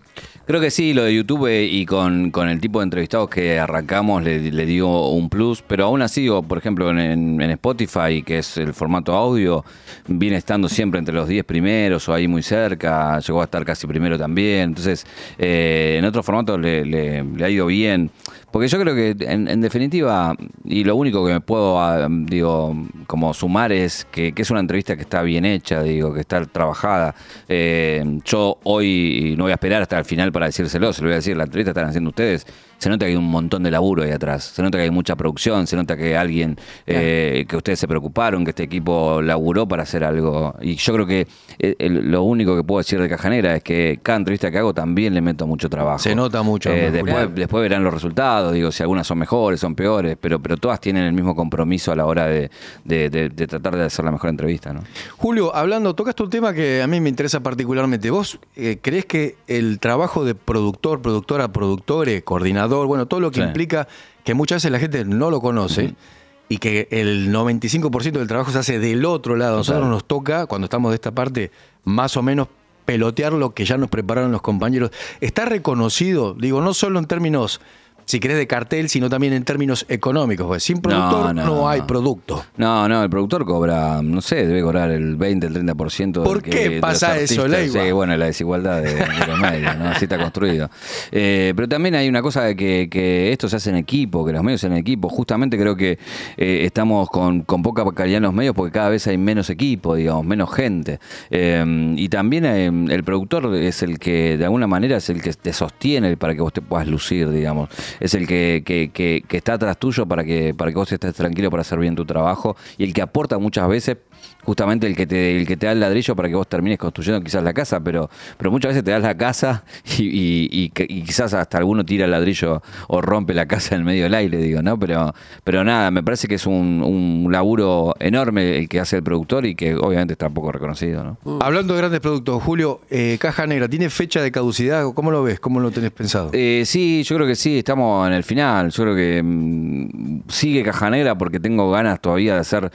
Creo que sí, lo de YouTube eh, y con, con el tipo de entrevistados que arrancamos le, le dio un plus, pero aún así, o, por ejemplo, en, Spotify, que es el formato audio, viene estando siempre entre los 10 primeros o ahí muy cerca, llegó a estar casi primero también, entonces eh, en otro formato le, le- le ha ido bien. Porque yo creo que, en, definitiva, y lo único que me puedo, ah, digo, como sumar es que, que es una entrevista que está bien hecha, digo, que está trabajada. Eh, yo hoy no voy a esperar hasta el final para decírselo, se lo voy a decir, la entrevista están haciendo ustedes. Se nota que hay un montón de laburo ahí atrás, se nota que hay mucha producción, se nota que alguien, eh, que ustedes se preocuparon, que este equipo laburó para hacer algo. Y yo creo que eh, el- lo único que puedo decir de Caja Negra es que cada entrevista que hago también le meto mucho trabajo. Se nota mucho. Eh, después, después verán los resultados, digo, si algunas son mejores, son peores, pero, pero todas tienen el mismo compromiso a la hora de, de- de- de tratar de hacer la mejor entrevista, ¿no? Julio, hablando, tocaste un tema que a mí me interesa particularmente. ¿Vos eh, crees que el trabajo de productor, productora, productore, coordinador, bueno, todo lo que Sí. implica que muchas veces la gente no lo conoce y que el 95% del trabajo se hace del otro lado? A Nosotros Total. nos toca, cuando estamos de esta parte, más o menos pelotear lo que ya nos prepararon los compañeros. ¿Está reconocido, digo, no solo en términos, si querés, de cartel, sino también en términos económicos? Porque sin productor no, no, hay producto. No, no, el productor cobra, no sé, debe cobrar el 20, el 30%. ¿Por que- qué de los pasa eso. Leiva? Sí, bueno, la desigualdad de, de los medios, ¿no? Así está construido. Eh, pero también hay una cosa de que, que esto se hace en equipo, que los medios en equipo. Justamente creo que eh, estamos con, con poca calidad en los medios porque cada vez hay menos equipo, digamos, menos gente. Eh, y también eh, el productor es el que, de alguna manera, es el que te sostiene para que vos te puedas lucir, digamos. Es el que, que, que- que está atrás tuyo para que, para que vos estés tranquilo para hacer bien tu trabajo y el que aporta muchas veces justamente el que te el que te da el ladrillo para que vos termines construyendo quizás la casa pero pero muchas veces te das la casa y, y- y y quizás hasta alguno tira el ladrillo o rompe la casa en medio del aire digo no pero pero nada me parece que es un, un laburo enorme el que hace el productor y que obviamente está poco reconocido no Hablando de grandes productos, Julio, eh, Caja Negra, ¿tiene fecha de caducidad? ¿Cómo lo ves? ¿Cómo lo tenés pensado? Eh, sí, yo creo que sí, estamos en el final. Yo creo que mm, sigue Caja Negra porque tengo ganas todavía de hacer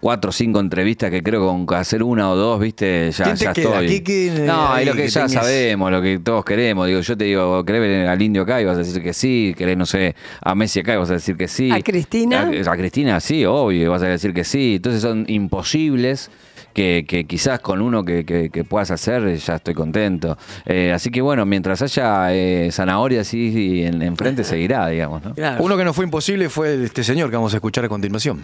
cuatro o cinco entrevistas que creo que con hacer una o dos, viste, ya, ¿Quién te ya queda? estoy. ¿Qué quién, no, y lo ahí que que ya tenés? sabemos, lo que todos queremos. Digo, yo te digo, ¿querés ver al indio acá? Y vas a decir que sí. ¿Querés, no sé, a Messi acá? Y vas a decir que sí. ¿A Cristina? A, a Cristina, sí, obvio, y vas a decir que sí. Entonces son imposibles. Que, que quizás con uno que, que- que puedas hacer eh, ya estoy contento. Eh, así que bueno, mientras haya eh, zanahoria así en, enfrente seguirá, digamos. ¿no? Uno que no fue imposible fue este señor que vamos a escuchar a continuación.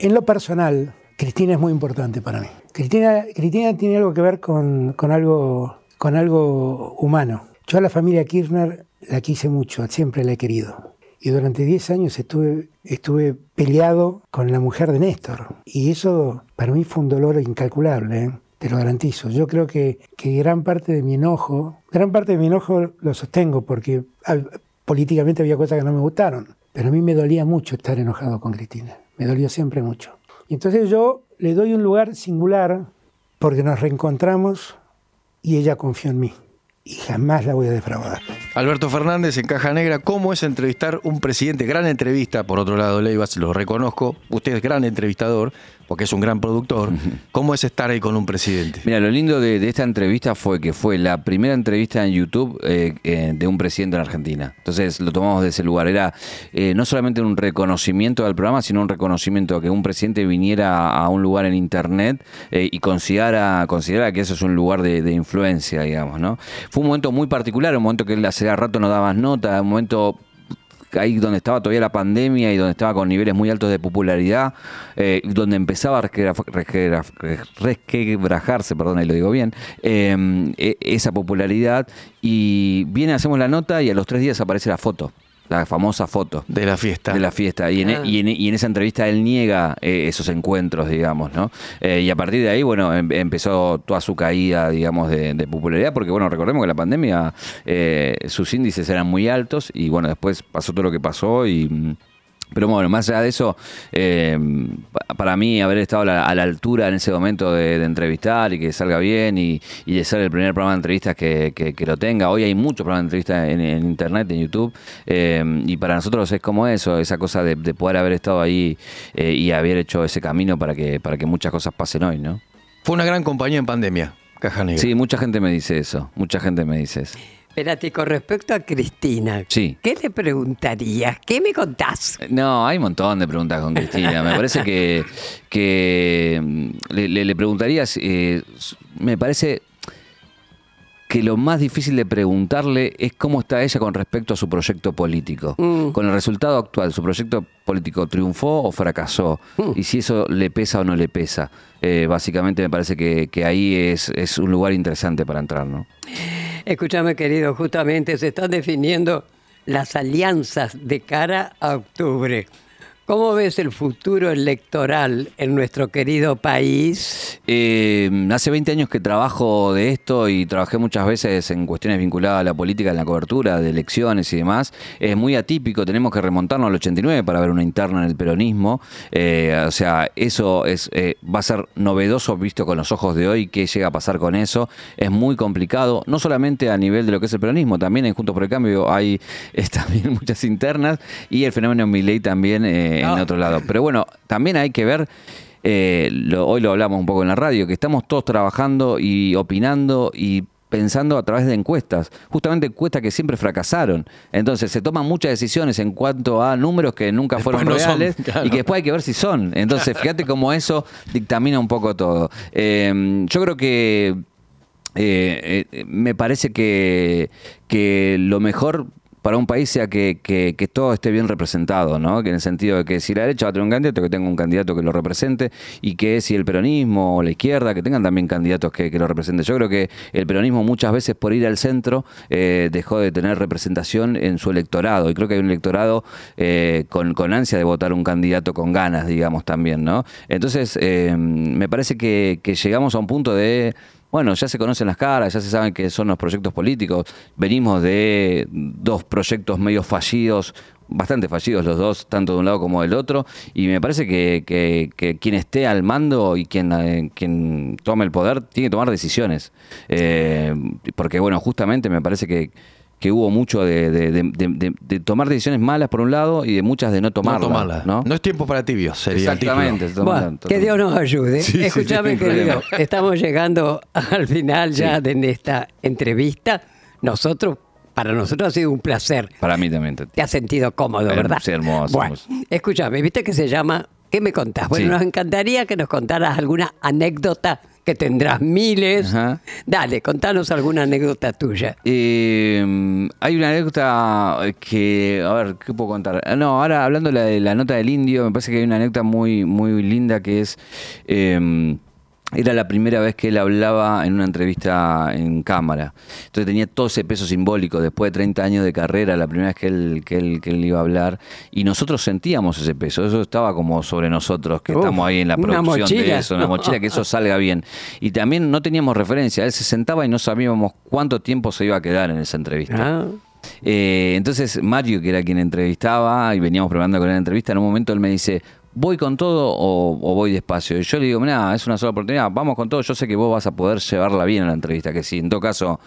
En lo personal, Cristina es muy importante para mí. Cristina, Cristina tiene algo que ver con, con algo, con algo humano. Yo a la familia Kirchner la quise mucho, siempre la he querido. y durante 10 años estuve, estuve peleado con la mujer de Néstor. Y eso para mí fue un dolor incalculable, ¿eh? te lo garantizo. Yo creo que, que gran parte de mi enojo, gran parte de mi enojo lo sostengo porque al- políticamente había cosas que no me gustaron, pero a mí me dolía mucho estar enojado con Cristina, me dolió siempre mucho. Entonces yo le doy un lugar singular porque nos reencontramos y ella confió en mí. Y jamás la voy a defraudar. Alberto Fernández en Caja Negra, ¿cómo es entrevistar un presidente? Gran entrevista, por otro lado, Leivas, lo reconozco. Usted es gran entrevistador, porque es un gran productor. ¿Cómo es estar ahí con un presidente? Mira, lo lindo de, de esta entrevista fue que fue la primera entrevista en YouTube eh, eh, de un presidente en Argentina. Entonces lo tomamos de ese lugar. Era eh, no solamente un reconocimiento al programa, sino un reconocimiento a que un presidente viniera a un lugar en Internet eh, y considerara, considerara que eso es un lugar de, de influencia, digamos, ¿no? Fue un momento muy particular, un momento que hace rato no daba nota, un momento ahí donde estaba todavía la pandemia y donde estaba con niveles muy altos de popularidad, eh, donde empezaba a resquebraj- resquebraj- resquebrajarse, perdón, ahí lo digo bien, eh, e- esa popularidad. Y viene, hacemos la nota y a los tres días aparece la foto. La famosa foto. De la fiesta. De la fiesta. Y en, e- Ah. y en, y en esa entrevista él niega eh, esos encuentros, digamos, ¿no? Eh, y a partir de ahí, bueno, em- empezó toda su caída, digamos, de, de popularidad, porque, bueno, recordemos que la pandemia, eh, sus índices eran muy altos y, bueno, después pasó todo lo que pasó y... pero bueno, más allá de eso, eh, pa- para mí haber estado a la, a la altura en ese momento de, de entrevistar y que salga bien y, y de ser el primer programa de entrevistas que, que- que lo tenga. Hoy hay muchos programas de entrevistas en, en internet, en YouTube, eh, y para nosotros es como eso, esa cosa de, de poder haber estado ahí eh, y haber hecho ese camino para que, para que muchas cosas pasen hoy, ¿no? Fue una gran compañía en pandemia, Caja Negra. Sí, mucha gente me dice eso, mucha gente me dice eso. Espérate, con respecto a Cristina, Sí. ¿qué le preguntarías? ¿Qué me contás? No, hay un montón de preguntas con Cristina. Me parece que, que mm, le, le- le preguntarías, eh, me parece que lo más difícil de preguntarle es cómo está ella con respecto a su proyecto político. Mm. Con el resultado actual, ¿su proyecto político triunfó o fracasó? Mm. Y si eso le pesa o no le pesa. Eh, básicamente me parece que, que ahí es, es un lugar interesante para entrar, ¿no? Escúchame, querido, justamente se están definiendo las alianzas de cara a octubre. ¿Cómo ves el futuro electoral en nuestro querido país? Eh, hace 20 años que trabajo de esto y trabajé muchas veces en cuestiones vinculadas a la política, en la cobertura de elecciones y demás. Es muy atípico, tenemos que remontarnos al 89 para ver una interna en el peronismo. Eh, o sea, eso es eh, va a ser novedoso visto con los ojos de hoy qué llega a pasar con eso. Es muy complicado, no solamente a nivel de lo que es el peronismo, también en Juntos por el Cambio hay eh, también muchas internas y el fenómeno Milei también eh, en otro lado. Pero bueno, también hay que ver eh, lo- hoy lo hablamos un poco en la radio, que estamos todos trabajando y opinando y pensando a través de encuestas, justamente encuestas que siempre fracasaron. Entonces se toman muchas decisiones en cuanto a números que nunca fueron no son, reales claro. y que después hay que ver si son. Entonces fíjate cómo eso dictamina un poco todo. Eh, yo creo que eh, eh, me parece que, que lo mejor para un país sea que, que- todo esté bien representado, ¿no? Que en el sentido de que si la derecha va a tener un candidato, que tenga un candidato que lo represente, y que si el peronismo o la izquierda, que tengan también candidatos que, que lo representen. Yo creo que el peronismo muchas veces por ir al centro eh, dejó de tener representación en su electorado, y creo que hay un electorado eh, con, con ansia de votar un candidato con ganas, digamos, también, ¿no? Entonces, eh, me parece que, que llegamos a un punto de bueno, ya se conocen las caras, ya se saben que son los proyectos políticos. Venimos de dos proyectos medio fallidos, bastante fallidos los dos, tanto de un lado como del otro. Y me parece que, que- que quien esté al mando y quien, eh, quien tome el poder tiene que tomar decisiones. Eh, porque, bueno, justamente me parece que, que hubo mucho de, de- de- de- de- de tomar decisiones malas por un lado y de muchas de no No tomarlas. tomarla. ¿no? No es tiempo para tibios, sería el Exactamente. título. Bueno, que Dios nos ayude. Sí, Escúchame, sí, querido, estamos llegando al final ya de esta entrevista. Nosotros, para nosotros ha sido un placer. Para mí también. Te has sentido cómodo, ¿verdad? sí, hermoso, Bueno, hermoso. escúchame, ¿viste que se llama ¿Qué me contás? Bueno, Sí. nos encantaría que nos contaras alguna anécdota que tendrás miles. Ajá. Dale, contanos alguna anécdota tuya. Eh, hay una anécdota que, a ver, ¿qué puedo contar? Ah, No, ahora hablando de la, de la nota del indio, me parece que hay una anécdota muy, muy linda que es, eh, era la primera vez que él hablaba en una entrevista en cámara. Entonces tenía todo ese peso simbólico. Después de 30 años de carrera, la primera vez que él, que él, que él iba a hablar. Y nosotros sentíamos ese peso. Eso estaba como sobre nosotros, que Uf, estamos ahí en la producción de eso, en la mochila, que eso salga bien. Y también no teníamos referencia. Él se sentaba y no sabíamos cuánto tiempo se iba a quedar en esa entrevista. Ah. Eh, entonces Mario, que era quien entrevistaba y veníamos preparando con la entrevista, en un momento él me dice, ¿voy con todo o, voy despacio? Y yo le digo, mira, es una sola oportunidad, vamos con todo, yo sé que vos vas a poder llevarla bien a la entrevista, que si en todo caso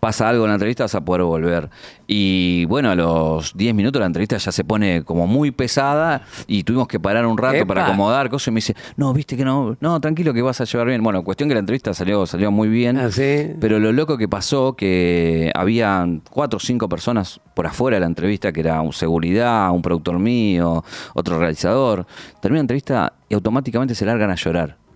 pasa algo en la entrevista vas a poder volver. Y bueno, a los 10 minutos la entrevista ya se pone como muy pesada y tuvimos que parar un rato ¡Epa! para acomodar cosas y me dice, no, viste que no, no, tranquilo que vas a llevar bien. Bueno, cuestión que la entrevista salió, salió muy bien. Ah, sí. Pero lo loco que pasó que había cuatro o cinco personas por afuera de la entrevista, que era un seguridad, un productor mío, otro realizador. Termina la entrevista y automáticamente se largan a llorar.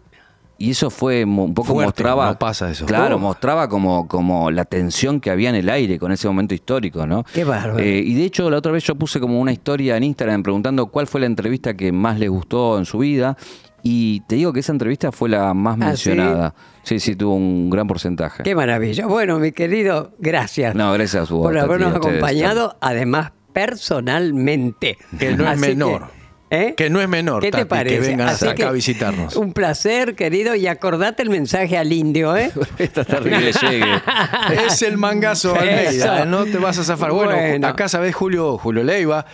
Y eso fue un poco Fuerte, mostraba. no pasa eso. Claro, Oh. mostraba como, como la tensión que había en el aire con ese momento histórico, ¿no? Qué bárbaro. Eh, y de hecho, la otra vez yo puse como una historia en Instagram preguntando cuál fue la entrevista que más les gustó en su vida. Y te digo que esa entrevista fue la más ¿Ah, mencionada. Sí, sí, tuvo un gran porcentaje. Qué maravilla. Bueno, mi querido, gracias No, gracias a vos, por habernos acompañado, además personalmente. Que no es menor. ¿Eh? Que no es menor, ¿Qué te parece? que vengan Así acá que, a visitarnos. Un placer, querido, y acordate el mensaje al indio, ¿eh? Esta terrible llegue. Es el mangazo Almeida, Eso. no te vas a zafar. Bueno, Bueno. acá sabés Julio, Julio Leiva,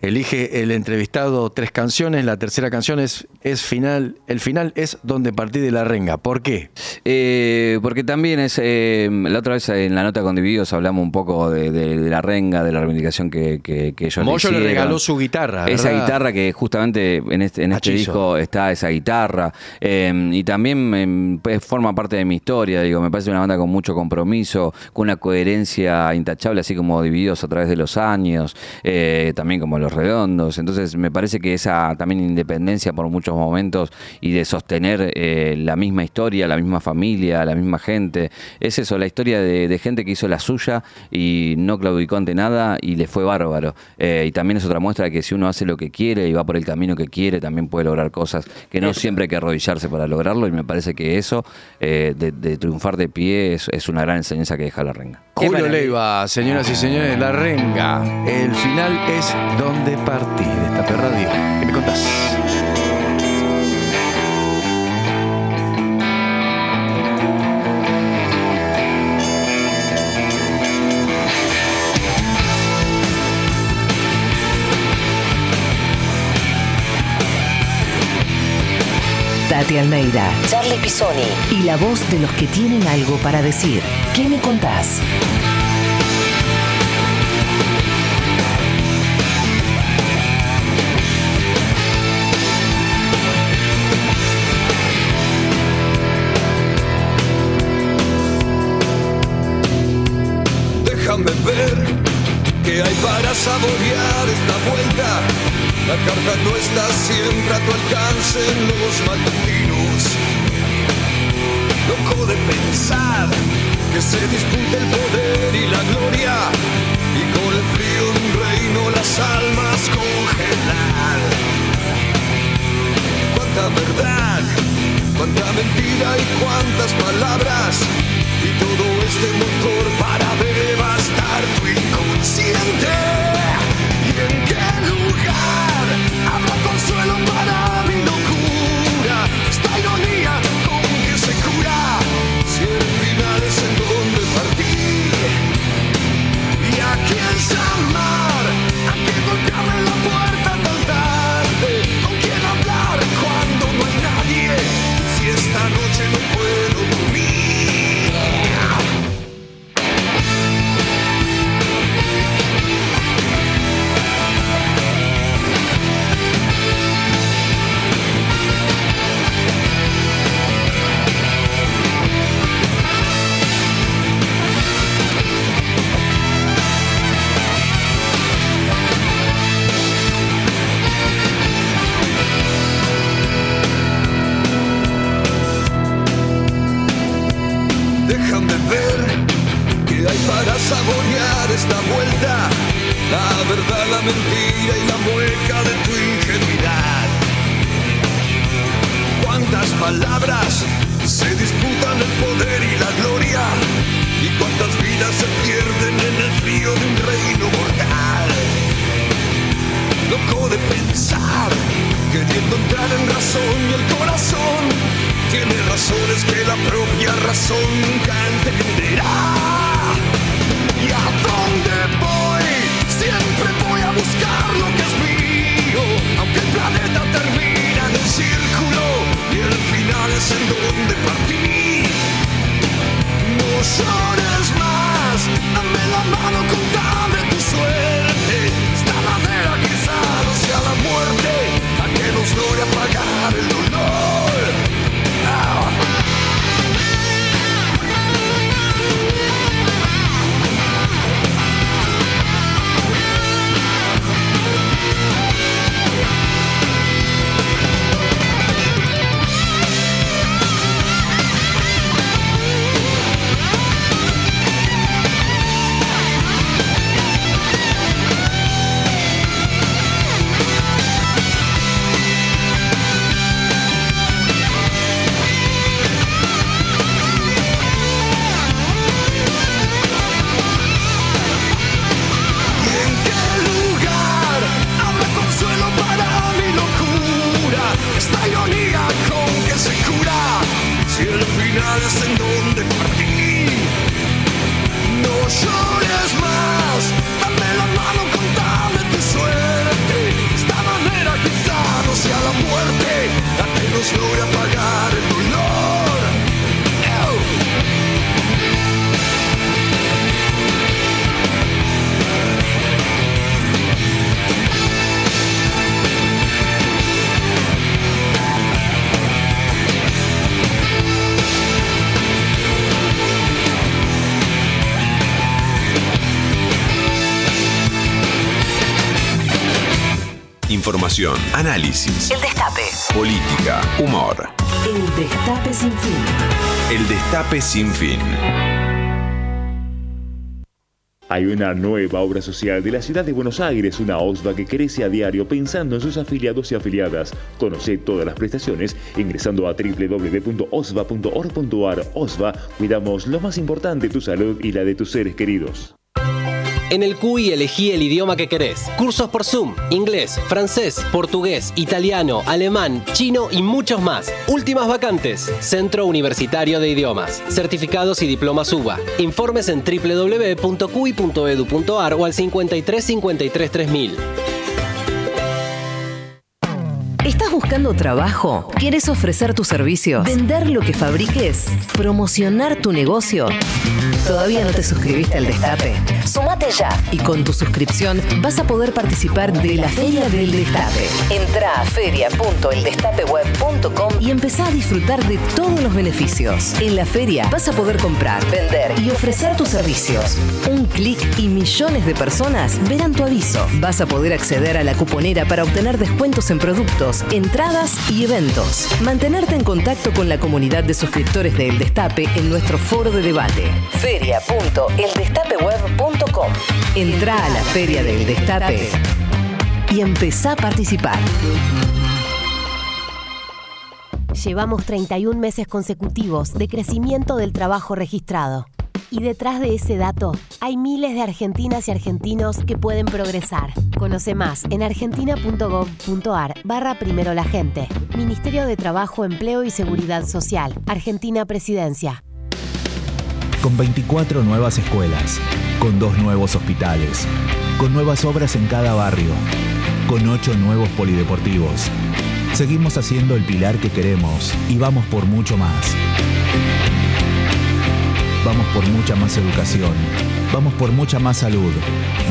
elige el entrevistado tres canciones, la tercera canción es, es final, el final es donde partí de la renga. ¿Por qué? Eh, porque también es, eh, la otra vez en la nota con Divididos hablamos un poco de, de- de la renga, de la reivindicación que, que, que ellos Moyo le regaló su guitarra, Esa ¿verdad? guitarra que justamente en este, en este disco está esa guitarra. eh, y también em, pues, forma parte de mi historia, digo, me parece una banda con mucho compromiso, con una coherencia intachable, así como Divididos a través de los años, eh, también como Los Redondos. Entonces me parece que esa también independencia por muchos momentos y de sostener eh, la misma historia, la misma familia, la misma gente, es eso, la historia de, de gente que hizo la suya y no claudicó ante nada y le fue bárbaro. Eh, y también es otra muestra de que si uno hace lo que quiere y va por el camino que quiere, también puede lograr cosas que no siempre hay que arrodillarse para lograrlo y me parece que eso, eh, de, de triunfar de pie, es, es una gran enseñanza que deja la renga. Julio. Leiva, señoras y señores, la renga. El final es donde partí de esta perradio. ¿Qué me contás? Tati Almeida, Charlie Pisoni y la voz de los que tienen algo para decir. ¿Qué me contás? Déjame qué hay para saborear esta vuelta. La carta no está siempre a tu alcance en los matutinos. Loco de pensar que se discute el poder y la Información, análisis, El Destape. política, humor. El Destape sin fin. El Destape sin fin. Hay una nueva obra social de la ciudad de Buenos Aires, una OSVA que crece a diario pensando en sus afiliados y afiliadas. Conoce todas las prestaciones ingresando a www.osva.org.ar. OSVA, cuidamos lo más importante, tu salud y la de tus seres queridos. En el CUI elegí el idioma que querés. Cursos por Zoom, inglés, francés, portugués, italiano, alemán, chino y muchos más. Últimas vacantes. Centro Universitario de Idiomas. Certificados y diplomas UBA. Informes en www.cui.edu.ar o al 53 53 3000. ¿Estás buscando trabajo? ¿Quieres ofrecer tus servicios? ¿Vender lo que fabriques? ¿Promocionar tu negocio? ¿Todavía no te suscribiste al Destape? Sumate ya y con tu suscripción vas a poder participar de la Feria del Destape. Entra a feria.eldestapeweb.com y empezá a disfrutar de todos los beneficios. En la feria vas a poder comprar, vender y ofrecer tus servicios. Un clic y millones de personas verán tu aviso. Vas a poder acceder a la cuponera para obtener descuentos en productos, entradas y eventos. Mantenerte en contacto con la comunidad de suscriptores de El Destape en nuestro foro de debate. Feria.eldestapeweb.com Entra a la Feria del Destape y empezá a participar. Llevamos 31 meses consecutivos de crecimiento del trabajo registrado. Y detrás de ese dato hay miles de argentinas y argentinos que pueden progresar. Conoce más en argentina.gov.ar barra primero la gente. Ministerio de Trabajo, Empleo y Seguridad Social. Argentina Presidencia. Con 24 nuevas escuelas, con dos nuevos hospitales, con nuevas obras en cada barrio, con ocho nuevos polideportivos. Seguimos haciendo el pilar que queremos y vamos por mucho más. Vamos por mucha más educación. Vamos por mucha más salud,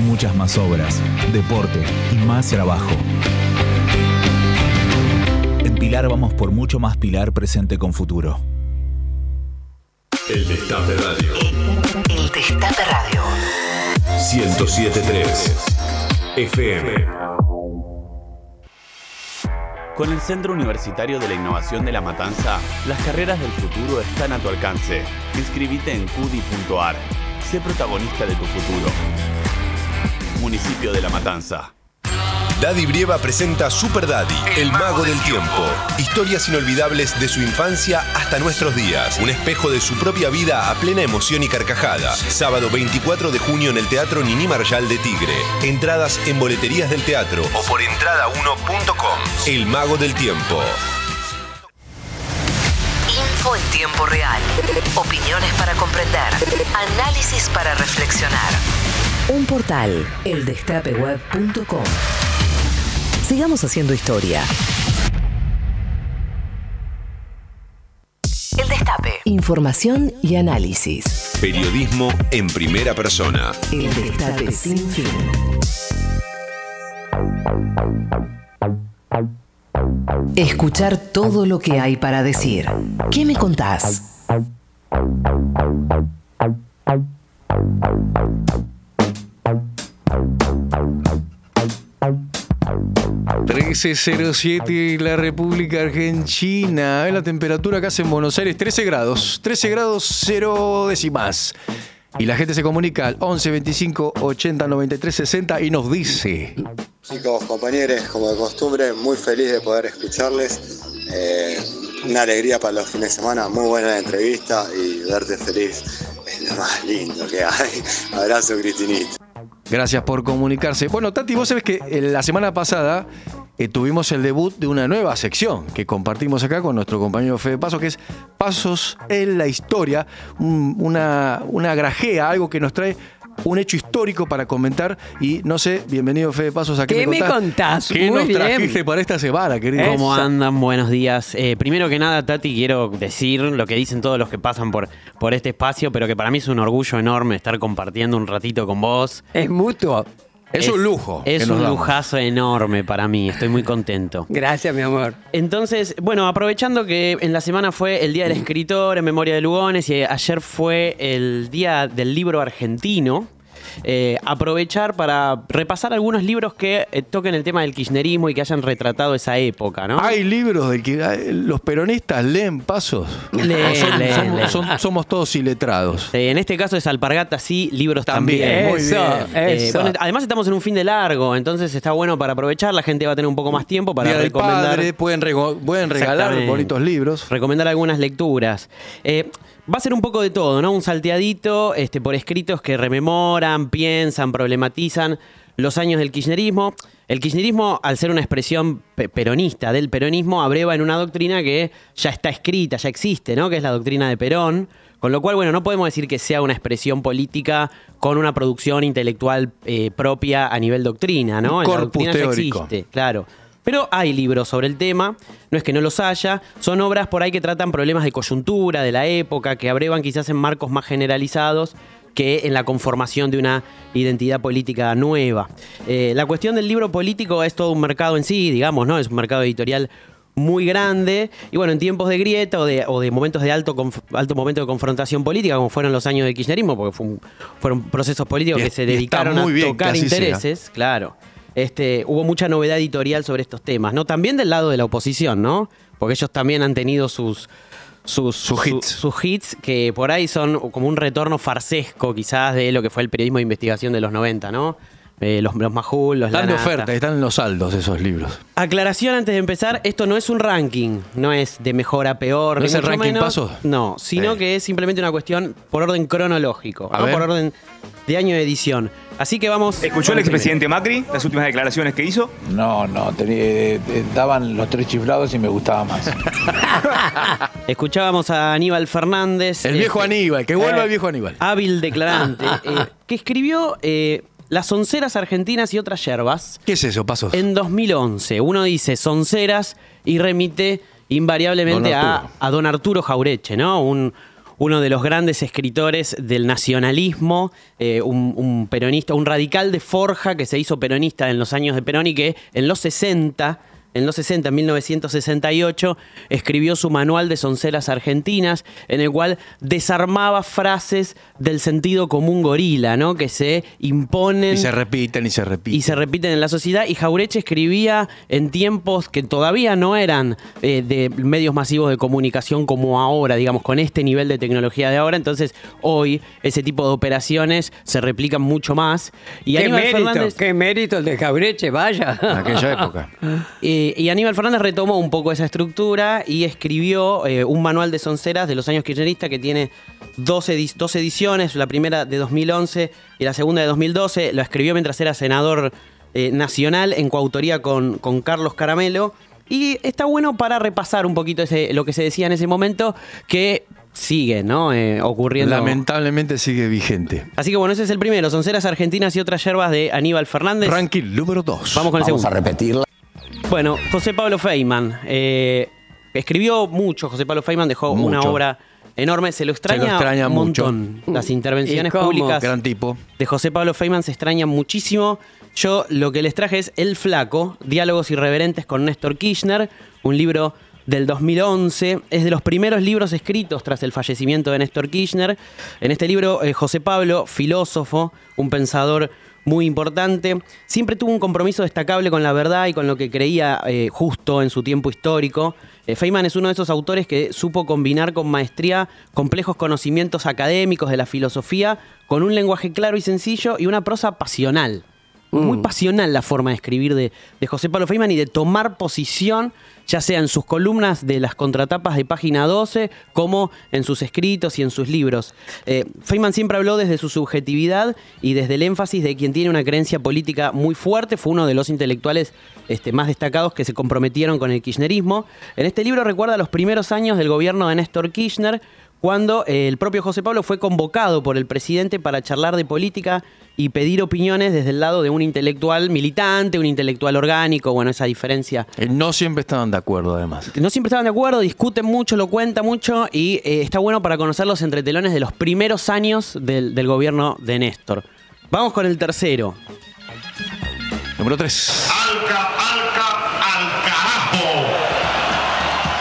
muchas más obras, deporte y más trabajo. En Pilar vamos por mucho más Pilar presente con futuro. El Destape Radio. El Destape Radio. 1073 FM. Con el Centro Universitario de la Innovación de La Matanza, las carreras del futuro están a tu alcance. Inscribite en cudi.ar. Sé protagonista de tu futuro. Municipio de La Matanza. Daddy Brieva presenta Super Daddy, el mago del tiempo. Historias inolvidables de su infancia hasta nuestros días. Un espejo de su propia vida a plena emoción y carcajada. Sábado 24 de junio en el Teatro Nini Marshall de Tigre. Entradas en boleterías del teatro o por entrada1.com. El mago del tiempo. Info en tiempo real. Opiniones para comprender. Análisis para reflexionar. Un portal. Eldestapeweb.com. Sigamos haciendo historia. El Destape. Información y análisis. Periodismo en primera persona. El Destape sin fin. Escuchar todo lo que hay para decir. ¿Qué me contás? 1307 la República Argentina. La temperatura acá en Buenos Aires 13 grados. 13 grados 0 décimas. Y la gente se comunica al 11 25 80 93 60 y nos dice. Chicos, compañeros, como de costumbre, muy feliz de poder escucharles. Eh, una alegría para los fines de semana, muy buena la entrevista y verte feliz es lo más lindo que hay. Abrazo, Cristinita. Gracias por comunicarse. Bueno, Tati, vos sabés que eh, la semana pasada eh, tuvimos el debut de una nueva sección que compartimos acá con nuestro compañero Fede Paso, que es Pasos en la Historia, un- una, una grajea, algo que nos trae un hecho histórico para comentar. Y no sé, bienvenido Fede Pasos a ¿Qué me contás? ¿Qué Muy nos bien. trajiste para esta semana, querido? ¿Cómo andan? Buenos días. Eh, primero que nada, Tati, quiero decir lo que dicen todos los que pasan por, por este espacio, pero que para mí es un orgullo enorme estar compartiendo un ratito con vos. Es mutuo. Es un lujo Es un damos. lujazo enorme para mí, estoy muy contento. Gracias, mi amor. Entonces, bueno, aprovechando que en la semana fue el Día del Escritor en memoria de Lugones y ayer fue el Día del Libro Argentino, eh, aprovechar para repasar algunos libros que eh, toquen el tema del kirchnerismo y que hayan retratado esa época, ¿no? Hay libros de que eh, los peronistas leen pasos. Leen, ¿O son- leen, somos, leen. son- somos todos iletrados. Eh, en este caso es Alpargata, sí, libros también. También, muy Eso, bien. eh, eso. bueno, además estamos en un fin de largo, entonces está bueno para aprovechar, la gente va a tener un poco más tiempo para Día del recomendar. Padre, pueden, rego- pueden regalar bonitos libros. Recomendar algunas lecturas. Va a ser un poco de todo, ¿no? Un salteadito este, por escritos que rememoran, piensan, problematizan los años del kirchnerismo. El kirchnerismo, al ser una expresión pe- peronista del peronismo, abreva en una doctrina que ya está escrita, ya existe, ¿no? Que es la doctrina de Perón. Con lo cual, bueno, no podemos decir que sea una expresión política con una producción intelectual eh, propia a nivel doctrina, ¿no? Un La corpus doctrina ya teórico. existe, claro. Pero hay libros sobre el tema, no es que no los haya, son obras por ahí que tratan problemas de coyuntura de la época, que abrevan quizás en marcos más generalizados que en la conformación de una identidad política nueva. Eh, la cuestión del libro político es todo un mercado en sí, digamos, ¿no? Es un mercado editorial muy grande y bueno, en tiempos de grieta o de, o de momentos de alto, alto momento de confrontación política, como fueron los años del kirchnerismo, porque fue un- fueron procesos políticos Y que se dedicaron a tocar sea. intereses, claro. Este, hubo mucha novedad editorial sobre estos temas, ¿no? También del lado de la oposición, ¿no? Porque ellos también han tenido sus, sus, su- hits. sus hits que por ahí son como un retorno farsesco quizás de lo que fue el periodismo de investigación de los 90, ¿no? Eh, los, los Majul, los Están de oferta, están en los saldos esos libros. Aclaración antes de empezar, esto no es un ranking, no es de mejor a peor. ¿No es el ranking menos. pasos? No, sino Eh. que es simplemente una cuestión por orden cronológico, A no ver. por orden de año de edición. Así que vamos. ¿Escuchó el expresidente Macri las últimas declaraciones que hizo? No, no, tenía- eh, eh, daban los tres chiflados y me gustaba más. Escuchábamos a Aníbal Fernández. El viejo este, Aníbal, que vuelva eh, el viejo Aníbal. Hábil declarante, eh, que escribió eh, Las onceras argentinas y otras yerbas. ¿Qué es eso, Pasos? En 2011. Uno dice sonceras y remite invariablemente Don a, a don Arturo Jaureche, ¿no? Un, uno de los grandes escritores del nacionalismo, eh, un, un peronista, un radical de forja que se hizo peronista en los años de Perón y que en los 60 en los 60, en 1968, escribió su manual de sonceras argentinas, en el cual desarmaba frases del sentido común gorila, ¿no? Que se imponen Y se repiten y se repiten. y se repiten en la sociedad. Y Jaureche escribía en tiempos que todavía no eran eh, de medios masivos de comunicación como ahora, digamos, con este nivel de tecnología de ahora. Entonces, hoy ese tipo de operaciones se replican mucho más. Y qué Aníbal mérito, Fernández- qué mérito el de Jaureche, vaya. Eh, y Aníbal Fernández retomó un poco esa estructura y escribió eh, un manual de sonceras de los años kirchneristas que tiene dos, edi- dos ediciones, la primera de 2011 y la segunda de 2012. Lo escribió mientras era senador eh, nacional en coautoría con, con Carlos Caramelo. Y está bueno para repasar un poquito ese- lo que se decía en ese momento, que sigue ¿no? Eh, ocurriendo. Lamentablemente sigue vigente. Así que bueno, ese es el primero, Sonceras Argentinas y otras yerbas de Aníbal Fernández. Ranking número 2. Vamos con el segundo. repetirla. Bueno, José Pablo Feynman. eh, escribió mucho, José Pablo Feynman dejó una obra enorme. Se lo extraña, Se lo extraña un mucho. montón. Las intervenciones ¿Y cómo? públicas Gran tipo. de José Pablo Feynman se extrañan muchísimo. Yo lo que les traje es El Flaco, Diálogos Irreverentes con Néstor Kirchner, un libro del 2011. Es de los primeros libros escritos tras el fallecimiento de Néstor Kirchner. En este libro, eh, José Pablo, filósofo, un pensador muy importante, siempre tuvo un compromiso destacable con la verdad y con lo que creía eh, justo en su tiempo histórico. Eh, Feynman es uno de esos autores que supo combinar con maestría complejos conocimientos académicos de la filosofía con un lenguaje claro y sencillo y una prosa pasional. Muy pasional la forma de escribir de, de José Pablo Feynman y de tomar posición, ya sea en sus columnas de las contratapas de página 12, como en sus escritos y en sus libros. Eh, Feynman siempre habló desde su subjetividad y desde el énfasis de quien tiene una creencia política muy fuerte, fue uno de los intelectuales este, más destacados que se comprometieron con el kirchnerismo. En este libro recuerda los primeros años del gobierno de Néstor Kirchner, cuando eh, el propio José Pablo fue convocado por el presidente para charlar de política y pedir opiniones desde el lado de un intelectual militante, un intelectual orgánico, bueno, esa diferencia. Eh, No siempre estaban de acuerdo, además. No siempre estaban de acuerdo, discuten mucho, lo cuenta mucho y eh, está bueno para conocer los entretelones de los primeros años del, del gobierno de Néstor. Vamos con el tercero. Número 3.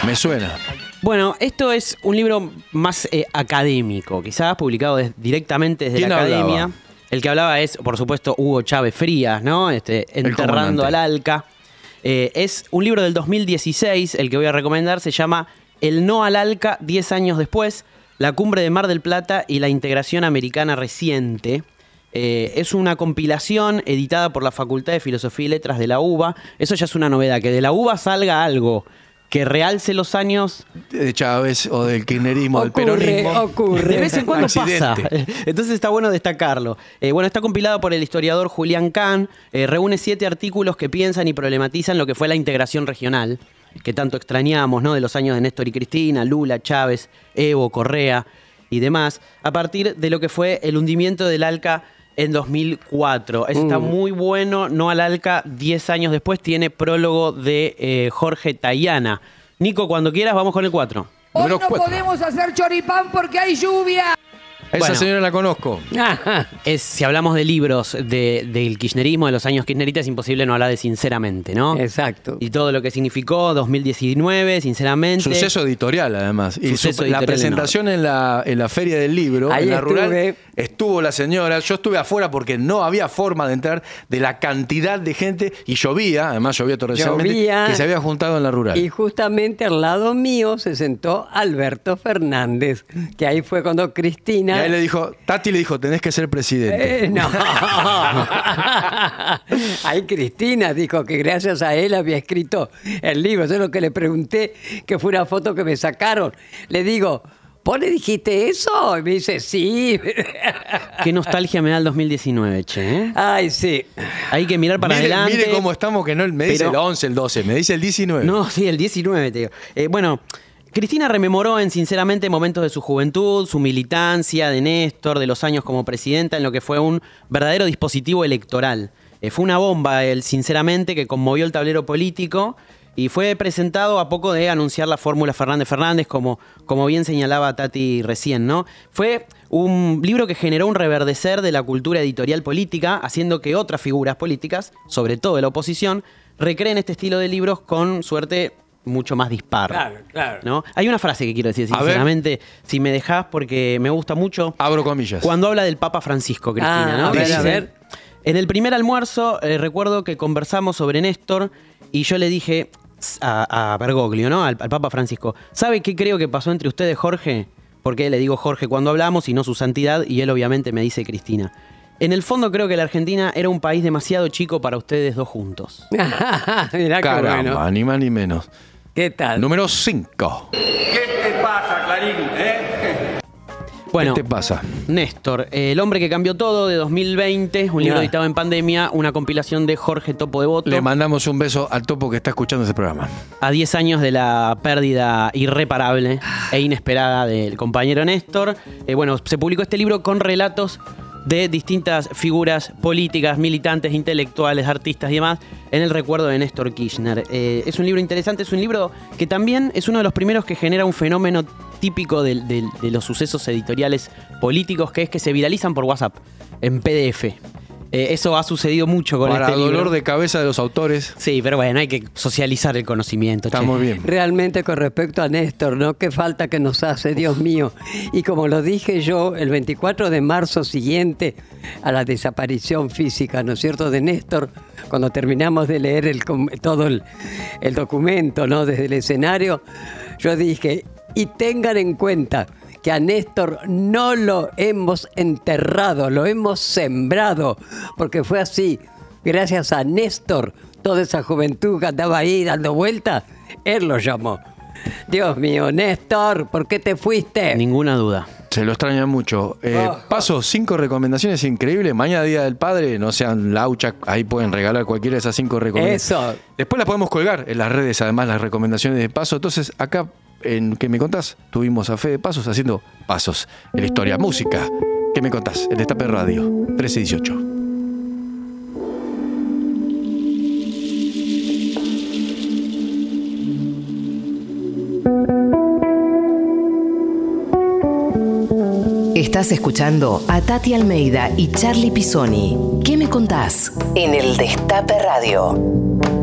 Me suena. Bueno, esto es un libro más eh, académico, quizás publicado des- directamente desde ¿Quién la hablaba? academia. El que hablaba es, por supuesto, Hugo Chávez Frías, ¿no? Este, Enterrando comandante. al Alca. Eh, es un libro del 2016, el que voy a recomendar, se llama El no al Alca 10 años después, la cumbre de Mar del Plata y la integración americana reciente. Eh, es una compilación editada por la Facultad de Filosofía y Letras de la UBA. Eso ya es una novedad, que de la UBA salga algo que realce los años De Chávez o del kirchnerismo, del Ocurre, peronismo. ocurre. De vez en cuando pasa. Entonces está bueno destacarlo. Eh, bueno, está compilado por el historiador Julián Kahn. eh, reúne siete artículos que piensan y problematizan lo que fue la integración regional, que tanto extrañamos, ¿no? De los años de Néstor y Cristina, Lula, Chávez, Evo, Correa y demás, a partir de lo que fue el hundimiento del ALCA en 2004. Ese Está Mm. muy bueno. No al ALCA, 10 años después, tiene prólogo de eh, Jorge Tayana. Nico, cuando quieras, vamos con el 4. Hoy no podemos hacer choripán porque hay lluvia. Esa Bueno. señora la conozco. Es, si hablamos de libros de- del kirchnerismo, de los años kirchneristas, es imposible no hablar de sinceramente, ¿no? Exacto. Y todo lo que significó 2019, sinceramente. Suceso editorial, además. Y Suceso su- la presentación en la, en la feria del libro, Ahí en la rural, estuve. estuvo la señora. Yo estuve afuera porque no había forma de entrar de la cantidad de gente y llovía, además llovía torrencialmente, Llovía. que se había juntado en la rural. Y justamente al lado mío se sentó Alberto Fernández, que ahí fue cuando Cristina... ahí le dijo, Tati le dijo, tenés que ser presidente. Eh, no. Ahí Cristina dijo que gracias a él había escrito el libro. Eso es lo que le pregunté, que fue una foto que me sacaron. Le digo, ¿vos le dijiste eso? Y me dice, sí. Qué nostalgia me da el 2019, che. ¿eh? Ay, sí. Hay que mirar para mire, adelante. mire cómo estamos, que no me dice Pero- el 11, el 12, me dice el 19. No, sí, el 19, te digo. Eh, bueno, Cristina rememoró en sinceramente momentos de su juventud, su militancia, de Néstor, de los años como presidenta, en lo que fue un verdadero dispositivo electoral. Eh, fue una bomba, el sinceramente, que conmovió el tablero político y fue presentado a poco de anunciar la fórmula Fernández Fernández, como, como bien señalaba Tati recién, ¿no? Fue un libro que generó un reverdecer de la cultura editorial política, haciendo que otras figuras políticas, sobre todo de la oposición, recreen este estilo de libros con suerte mucho más dispar. Claro, claro. ¿no? Hay una frase que quiero decir, sinceramente, si me dejás, porque me gusta mucho. Abro comillas. Cuando habla del Papa Francisco, Cristina, Ah, ¿no? a ver, Dice, a ver. En el primer almuerzo, eh, recuerdo que conversamos sobre Néstor y yo le dije a, a Bergoglio, ¿no? Al, al Papa Francisco, ¿sabe qué creo que pasó entre ustedes, Jorge? Porque le digo Jorge cuando hablamos y no su santidad, y él obviamente me dice Cristina. En el fondo creo que la Argentina era un país demasiado chico para ustedes dos juntos. Mirá qué Caramba, bueno. ni más ni menos. ¿Qué tal? Número 5. ¿Qué te pasa, Clarín? ¿Eh? Bueno, ¿Qué te pasa? Néstor, el hombre que cambió todo de 2020, un libro Ya. editado en pandemia, una compilación de Jorge Topo de Voto. Le mandamos un beso al topo que está escuchando ese programa. a 10 años de la pérdida irreparable e inesperada del compañero Néstor. Eh, bueno, se publicó este libro con relatos de distintas figuras políticas, militantes, intelectuales, artistas y demás en el recuerdo de Néstor Kirchner. Eh, es un libro interesante, es un libro que también es uno de los primeros que genera un fenómeno típico del- de, los sucesos editoriales políticos, que es que se viralizan por WhatsApp, en PDF. Eh, eso ha sucedido mucho con Para este libro. dolor de cabeza de los autores. Sí, pero bueno, hay que socializar el conocimiento. Está che. muy bien. Realmente con respecto a Néstor, ¿no? Qué falta que nos hace, Dios mío. Y como lo dije yo, el 24 de marzo siguiente a la desaparición física, ¿no es cierto?, de Néstor, cuando terminamos de leer el todo el, el documento, ¿no?, desde el escenario, yo dije, y tengan en cuenta que a Néstor no lo hemos enterrado, lo hemos sembrado, porque fue así, gracias a Néstor, toda esa juventud que andaba ahí dando vueltas, él lo llamó. Dios mío, Néstor, ¿por qué te fuiste? Ninguna duda. Se lo extraña mucho. Eh, Oh. Paso cinco recomendaciones increíbles. Mañana Día del Padre, no sean laucha, ahí pueden regalar cualquiera de esas cinco recomendaciones. Eso. Después las podemos colgar en las redes, además, las recomendaciones de Paso. Entonces, acá, en ¿Qué me contás? Tuvimos a Fede Pasos haciendo pasos en la historia. Música. ¿Qué me contás? El Destape Radio, 13 y 18. Estás escuchando a Tati Almeida y Charlie Pisoni. ¿Qué me contás? En el Destape Radio.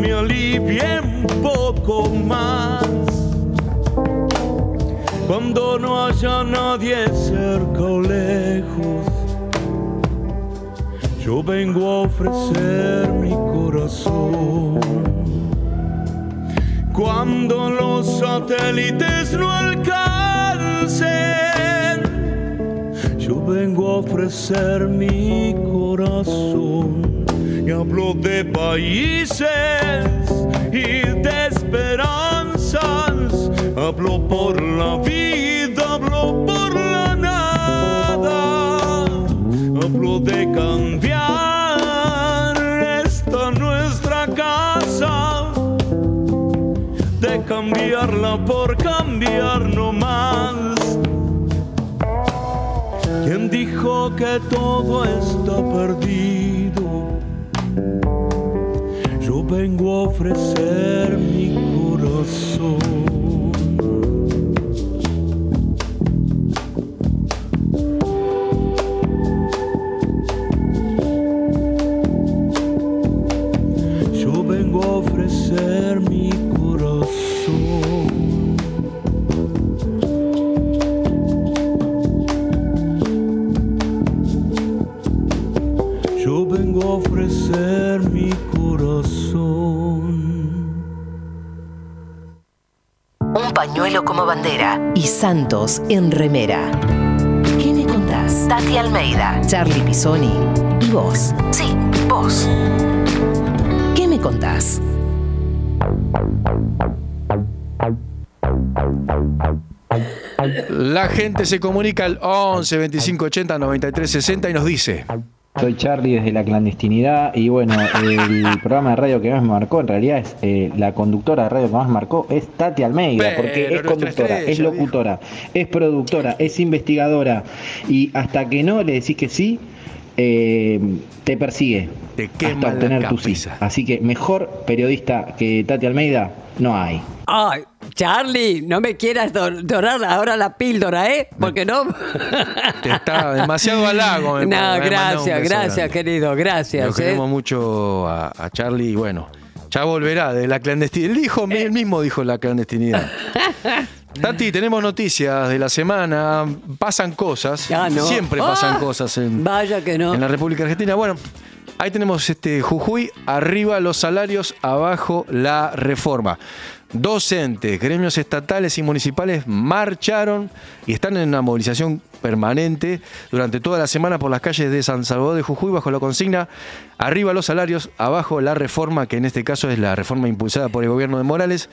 me alivie un poco más. Cuando no haya nadie cerca o lejos, yo vengo a ofrecer mi corazón. Cuando los satélites no alcancen, yo vengo a ofrecer mi corazón. Y hablo de países y de esperanzas. Hablo por la vida, hablo por la nada. Hablo de cambiar esta nuestra casa. De cambiarla por cambiar no más. dijo que todo está perdido. Vengo a ofrecer mi corazón. Pañuelo como bandera y Santos en remera. ¿Qué me contás? Tati Almeida, Charlie Pisoni y vos. Sí, vos. ¿Qué me contás? La gente se comunica al 11 25 80 93 60 y nos dice. Soy Charlie desde la clandestinidad y bueno, el programa de radio que más me marcó en realidad es eh, la conductora de radio que más me marcó es Tati Almeida, Pero porque es conductora, estrella, es locutora, es productora, es investigadora y hasta que no le decís que sí, eh, te persigue quema hasta obtener tu sí. Así que mejor periodista que Tati Almeida no hay. Ay, Charlie, no me quieras do- dorar ahora la píldora, ¿eh? Porque no. Te está demasiado halago. me- No, me gracias, gracias, grande. querido, Lo gracias. ¿eh? queremos mucho a, a Charlie y bueno, ya volverá de la clandestinidad. Él, dijo, él mismo dijo la clandestinidad. Tati, tenemos noticias de la semana. Pasan cosas. Ah, no. Siempre pasan Ah, cosas en, Vaya que no. en la República Argentina. Bueno, ahí tenemos este Jujuy, arriba los salarios, abajo la reforma. Docentes, gremios estatales y municipales marcharon y están en una movilización permanente durante toda la semana por las calles de San Salvador de Jujuy bajo la consigna arriba los salarios, abajo la reforma, que en este caso es la reforma impulsada por el gobierno de Morales.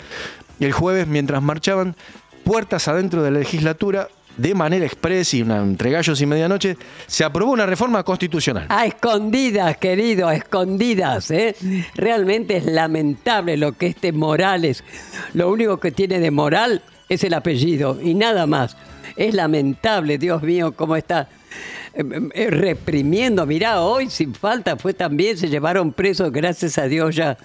Y el jueves, mientras marchaban, puertas adentro de la legislatura, de manera expresa y una, entre gallos y medianoche, se aprobó una reforma constitucional. A escondidas, querido, a escondidas. ¿eh? Realmente es lamentable lo que este Morales, lo único que tiene de moral es el apellido y nada más. Es lamentable, Dios mío, cómo está eh, eh, reprimiendo. Mirá, hoy sin falta fue también, se llevaron presos, gracias a Dios ya,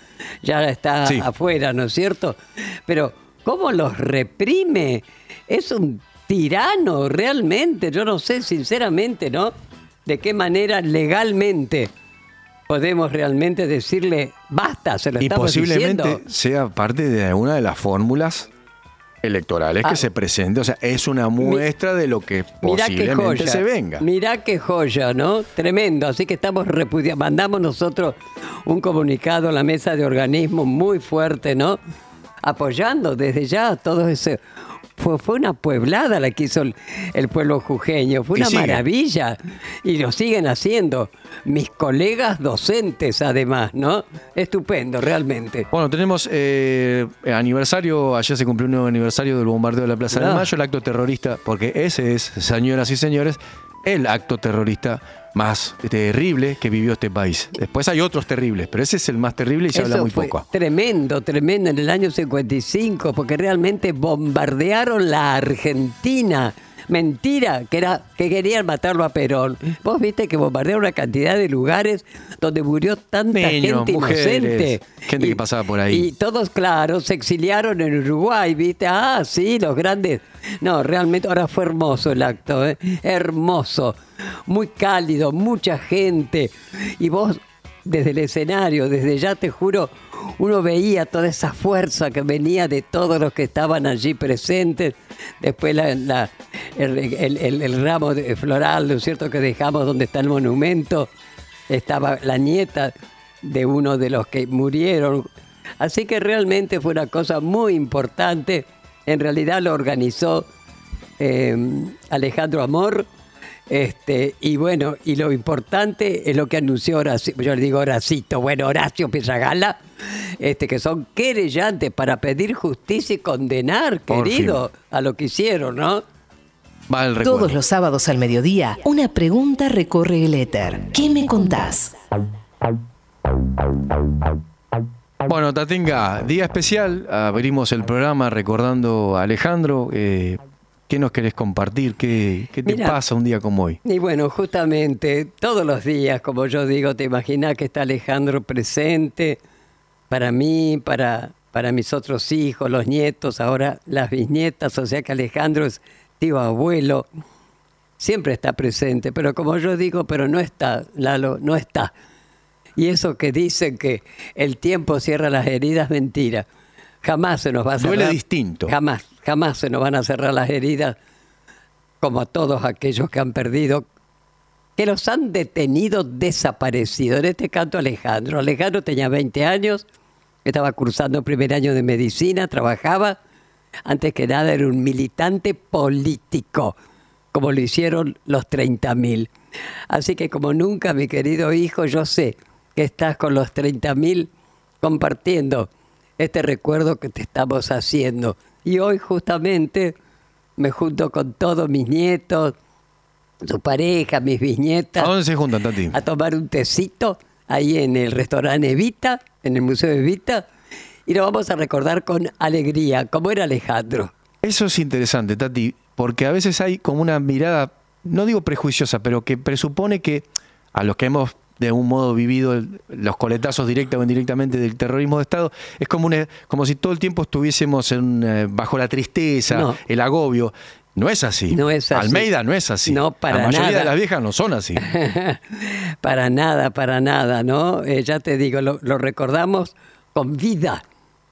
ya está Sí. afuera, ¿no es cierto? Pero, ¿cómo los reprime? Es un tirano, realmente. Yo no sé, sinceramente, ¿no? De qué manera legalmente podemos realmente decirle basta, se lo Y estamos posiblemente diciendo. sea parte de alguna de las fórmulas electorales que Ah. se presente. O sea, es una muestra de lo que posiblemente joya. se venga. Mirá qué joya, ¿no? Tremendo. Así que estamos repudiando. Mandamos nosotros un comunicado a la mesa de organismos muy fuerte, ¿no? Apoyando desde ya todo ese. Fue, fue una pueblada la que hizo el, el pueblo jujeño. Fue una sigue. maravilla. Y lo siguen haciendo. Mis colegas docentes, además, ¿no? Estupendo, realmente. Bueno, tenemos eh, aniversario, ayer se cumplió un nuevo aniversario del bombardeo de la Plaza de Ah. Mayo, el acto terrorista, porque ese es, señoras y señores, el acto terrorista más terrible que vivió este país. Después hay otros terribles, pero ese es el más terrible y se habla muy fue poco. Tremendo, tremendo en el año 55, porque realmente bombardearon la Argentina. Mentira, que era que querían matarlo a Perón. Vos viste que bombardearon una cantidad de lugares donde murió tanta Niños, gente mujeres, inocente. gente que pasaba por ahí. Y todos, claro, se exiliaron en Uruguay, ¿viste? Ah, sí, los grandes. No, realmente ahora fue hermoso el acto, ¿eh? Hermoso. Muy cálido, mucha gente. Y vos, desde el escenario, desde ya te juro, uno veía toda esa fuerza que venía de todos los que estaban allí presentes. Después el, ramo floral, ¿no es cierto?, que dejamos donde está el monumento. Estaba la nieta de uno de los que murieron. Así que realmente fue una cosa muy importante. En realidad lo organizó eh, Alejandro Amor. Este, y bueno, y lo importante es lo que anunció Horacio, yo le digo Horacito, bueno, Horacio Pizagala, este, que son querellantes para pedir justicia y condenar, Por querido, a lo que hicieron, ¿no? Todos los sábados al mediodía, una pregunta recorre el éter. ¿Qué me contás? Bueno, Tatinga, día especial. Abrimos el programa recordando a Alejandro, eh, ¿Qué nos querés compartir? ¿Qué, qué te pasa un día como hoy? Y bueno, justamente todos los días, como yo digo, te imaginas que está Alejandro presente para mí, para, para mis otros hijos, los nietos, ahora las bisnietas, o sea que Alejandro es tío abuelo, siempre está presente, pero como yo digo, pero no está, Lalo, no está. Y eso que dicen que el tiempo cierra las heridas, mentira. Jamás se nos va a cerrar. Duele distinto. Jamás, jamás se nos van a cerrar las heridas como a todos aquellos que han perdido, que los han detenido desaparecidos. En este canto Alejandro. Alejandro tenía 20 años, estaba cursando primer año de medicina, trabajaba. Antes que nada era un militante político, como lo hicieron los 30.000. Así que como nunca, mi querido hijo, yo sé que estás con los 30.000 compartiendo este recuerdo que te estamos haciendo. Y hoy justamente me junto con todos mis nietos, su pareja, mis bisnietas. ¿A dónde se juntan, Tati? A tomar un tecito ahí en el restaurante Evita, en el Museo Evita, y lo vamos a recordar con alegría, como era Alejandro. Eso es interesante, Tati, porque a veces hay como una mirada, no digo prejuiciosa, pero que presupone que a los que hemos de un modo vivido el- los coletazos directa o indirectamente del terrorismo de Estado, es como, una, como si todo el tiempo estuviésemos en, eh, bajo la tristeza, No. el agobio. No es así. No es así. Almeida no es así. No, para La mayoría nada. de las viejas no son así. para nada, para nada, ¿no? Eh, ya te digo, lo, lo recordamos con vida,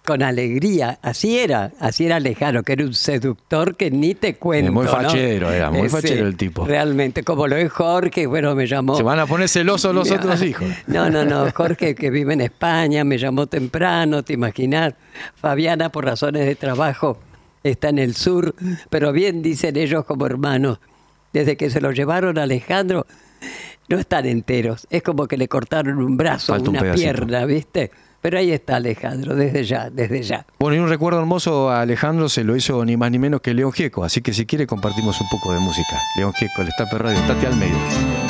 con alegría. Así era, así era Alejandro, que era un seductor que ni te cuento. muy ¿no? fachero, era muy Eh, fachero el tipo. Realmente, como lo es Jorge, bueno, me llamó. Se van a poner celosos los otros hijos. No, no, no. Jorge, que vive en España, me llamó temprano, te imaginas. Fabiana, por razones de trabajo, está en el sur, pero bien dicen ellos como hermanos. Desde que se lo llevaron a Alejandro, no están enteros. Es como que le cortaron un brazo, Falta un una pierna, ¿viste? Pero ahí está Alejandro, desde ya, desde ya. Bueno, y un recuerdo hermoso a Alejandro se lo hizo ni más ni menos que León Gieco, así que si quiere compartimos un poco de música. León Gieco, el Estape Radio, Tati Almeida. Si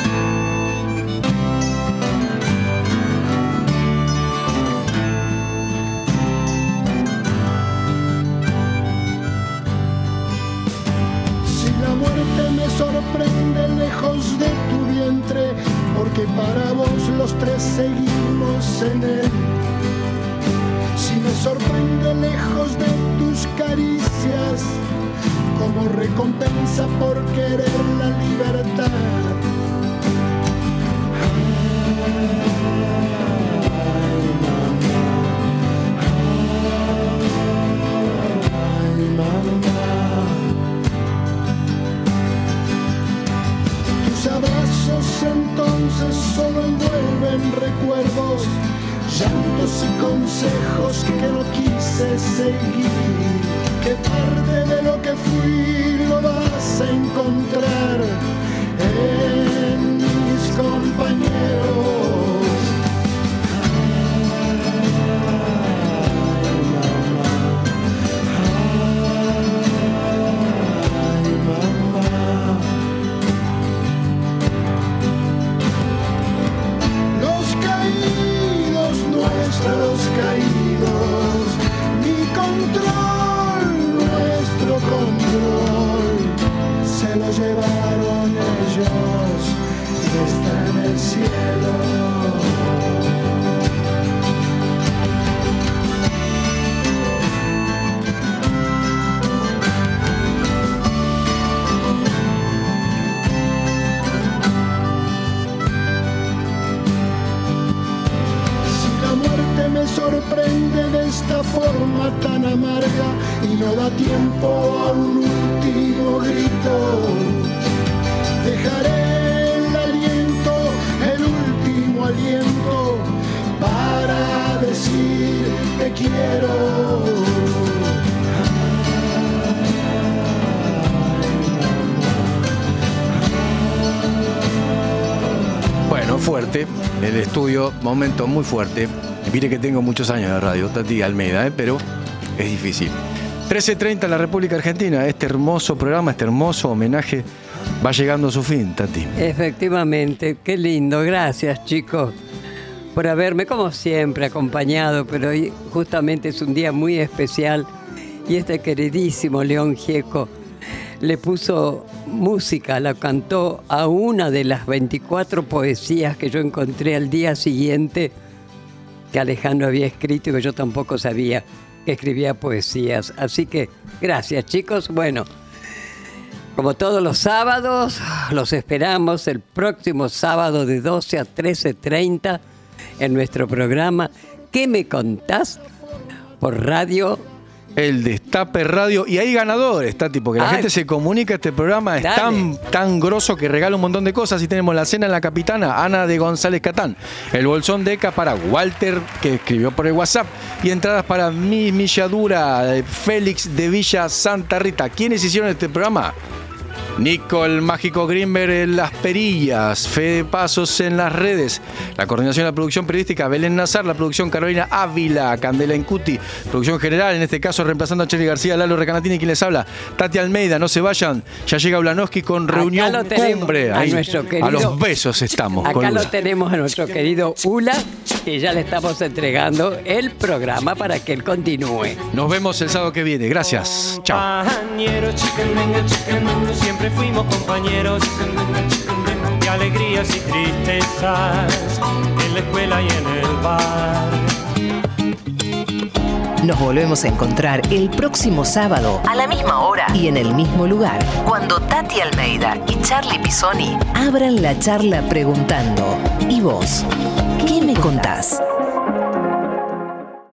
forma tan amarga y no da tiempo a un último grito, dejaré el aliento, el último aliento para decir te quiero. Bueno, fuerte. El estudio, momento muy fuerte. Mire que tengo muchos años de radio, Tati Almeida, ¿eh? pero es difícil. 13.30 en la República Argentina. Este hermoso programa, este hermoso homenaje va llegando a su fin, Tati. Efectivamente, qué lindo. Gracias, chicos, por haberme, como siempre, acompañado. Pero hoy justamente es un día muy especial y este queridísimo León Gieco le puso música, la cantó a una de las 24 poesías que yo encontré al día siguiente que Alejandro había escrito y que yo tampoco sabía que escribía poesías. Así que gracias chicos. Bueno, como todos los sábados, los esperamos el próximo sábado de 12 a 13.30 en nuestro programa ¿Qué me contás? por radio El Destape Radio. Y hay ganadores, Tati, porque la Ay. gente se comunica. Este programa es Dale. tan, tan grosso que regala un montón de cosas. Y tenemos la cena en la capitana, Ana de González Catán. El bolsón de Eca para Walter, que escribió por el WhatsApp. Y entradas para mi milladura, de Félix de Villa Santa Rita. ¿Quiénes hicieron este programa? Nico, el mágico Grimberg en las perillas, Fede Pasos en las redes, la coordinación de la producción periodística Belén Nazar, la producción Carolina Ávila, Candela Incuti, producción general, en este caso reemplazando a Cheli García, Lalo Recanatini, quien les habla, Tati Almeida, no se vayan, ya llega Ulanowski con reunión lo tenemos, cumbre, a ahí, nuestro a querido- los besos estamos con Acá lo Ula. tenemos a nuestro querido Ula, que ya le estamos entregando el programa para que él continúe. Nos vemos el sábado que viene, gracias, chao. Siempre fuimos compañeros de alegrías y tristezas en la escuela y en el bar. Nos volvemos a encontrar el próximo sábado a la misma hora y en el mismo lugar, cuando Tati Almeida y Charlie Pisoni abran la charla preguntando, ¿y vos? ¿Qué me contás?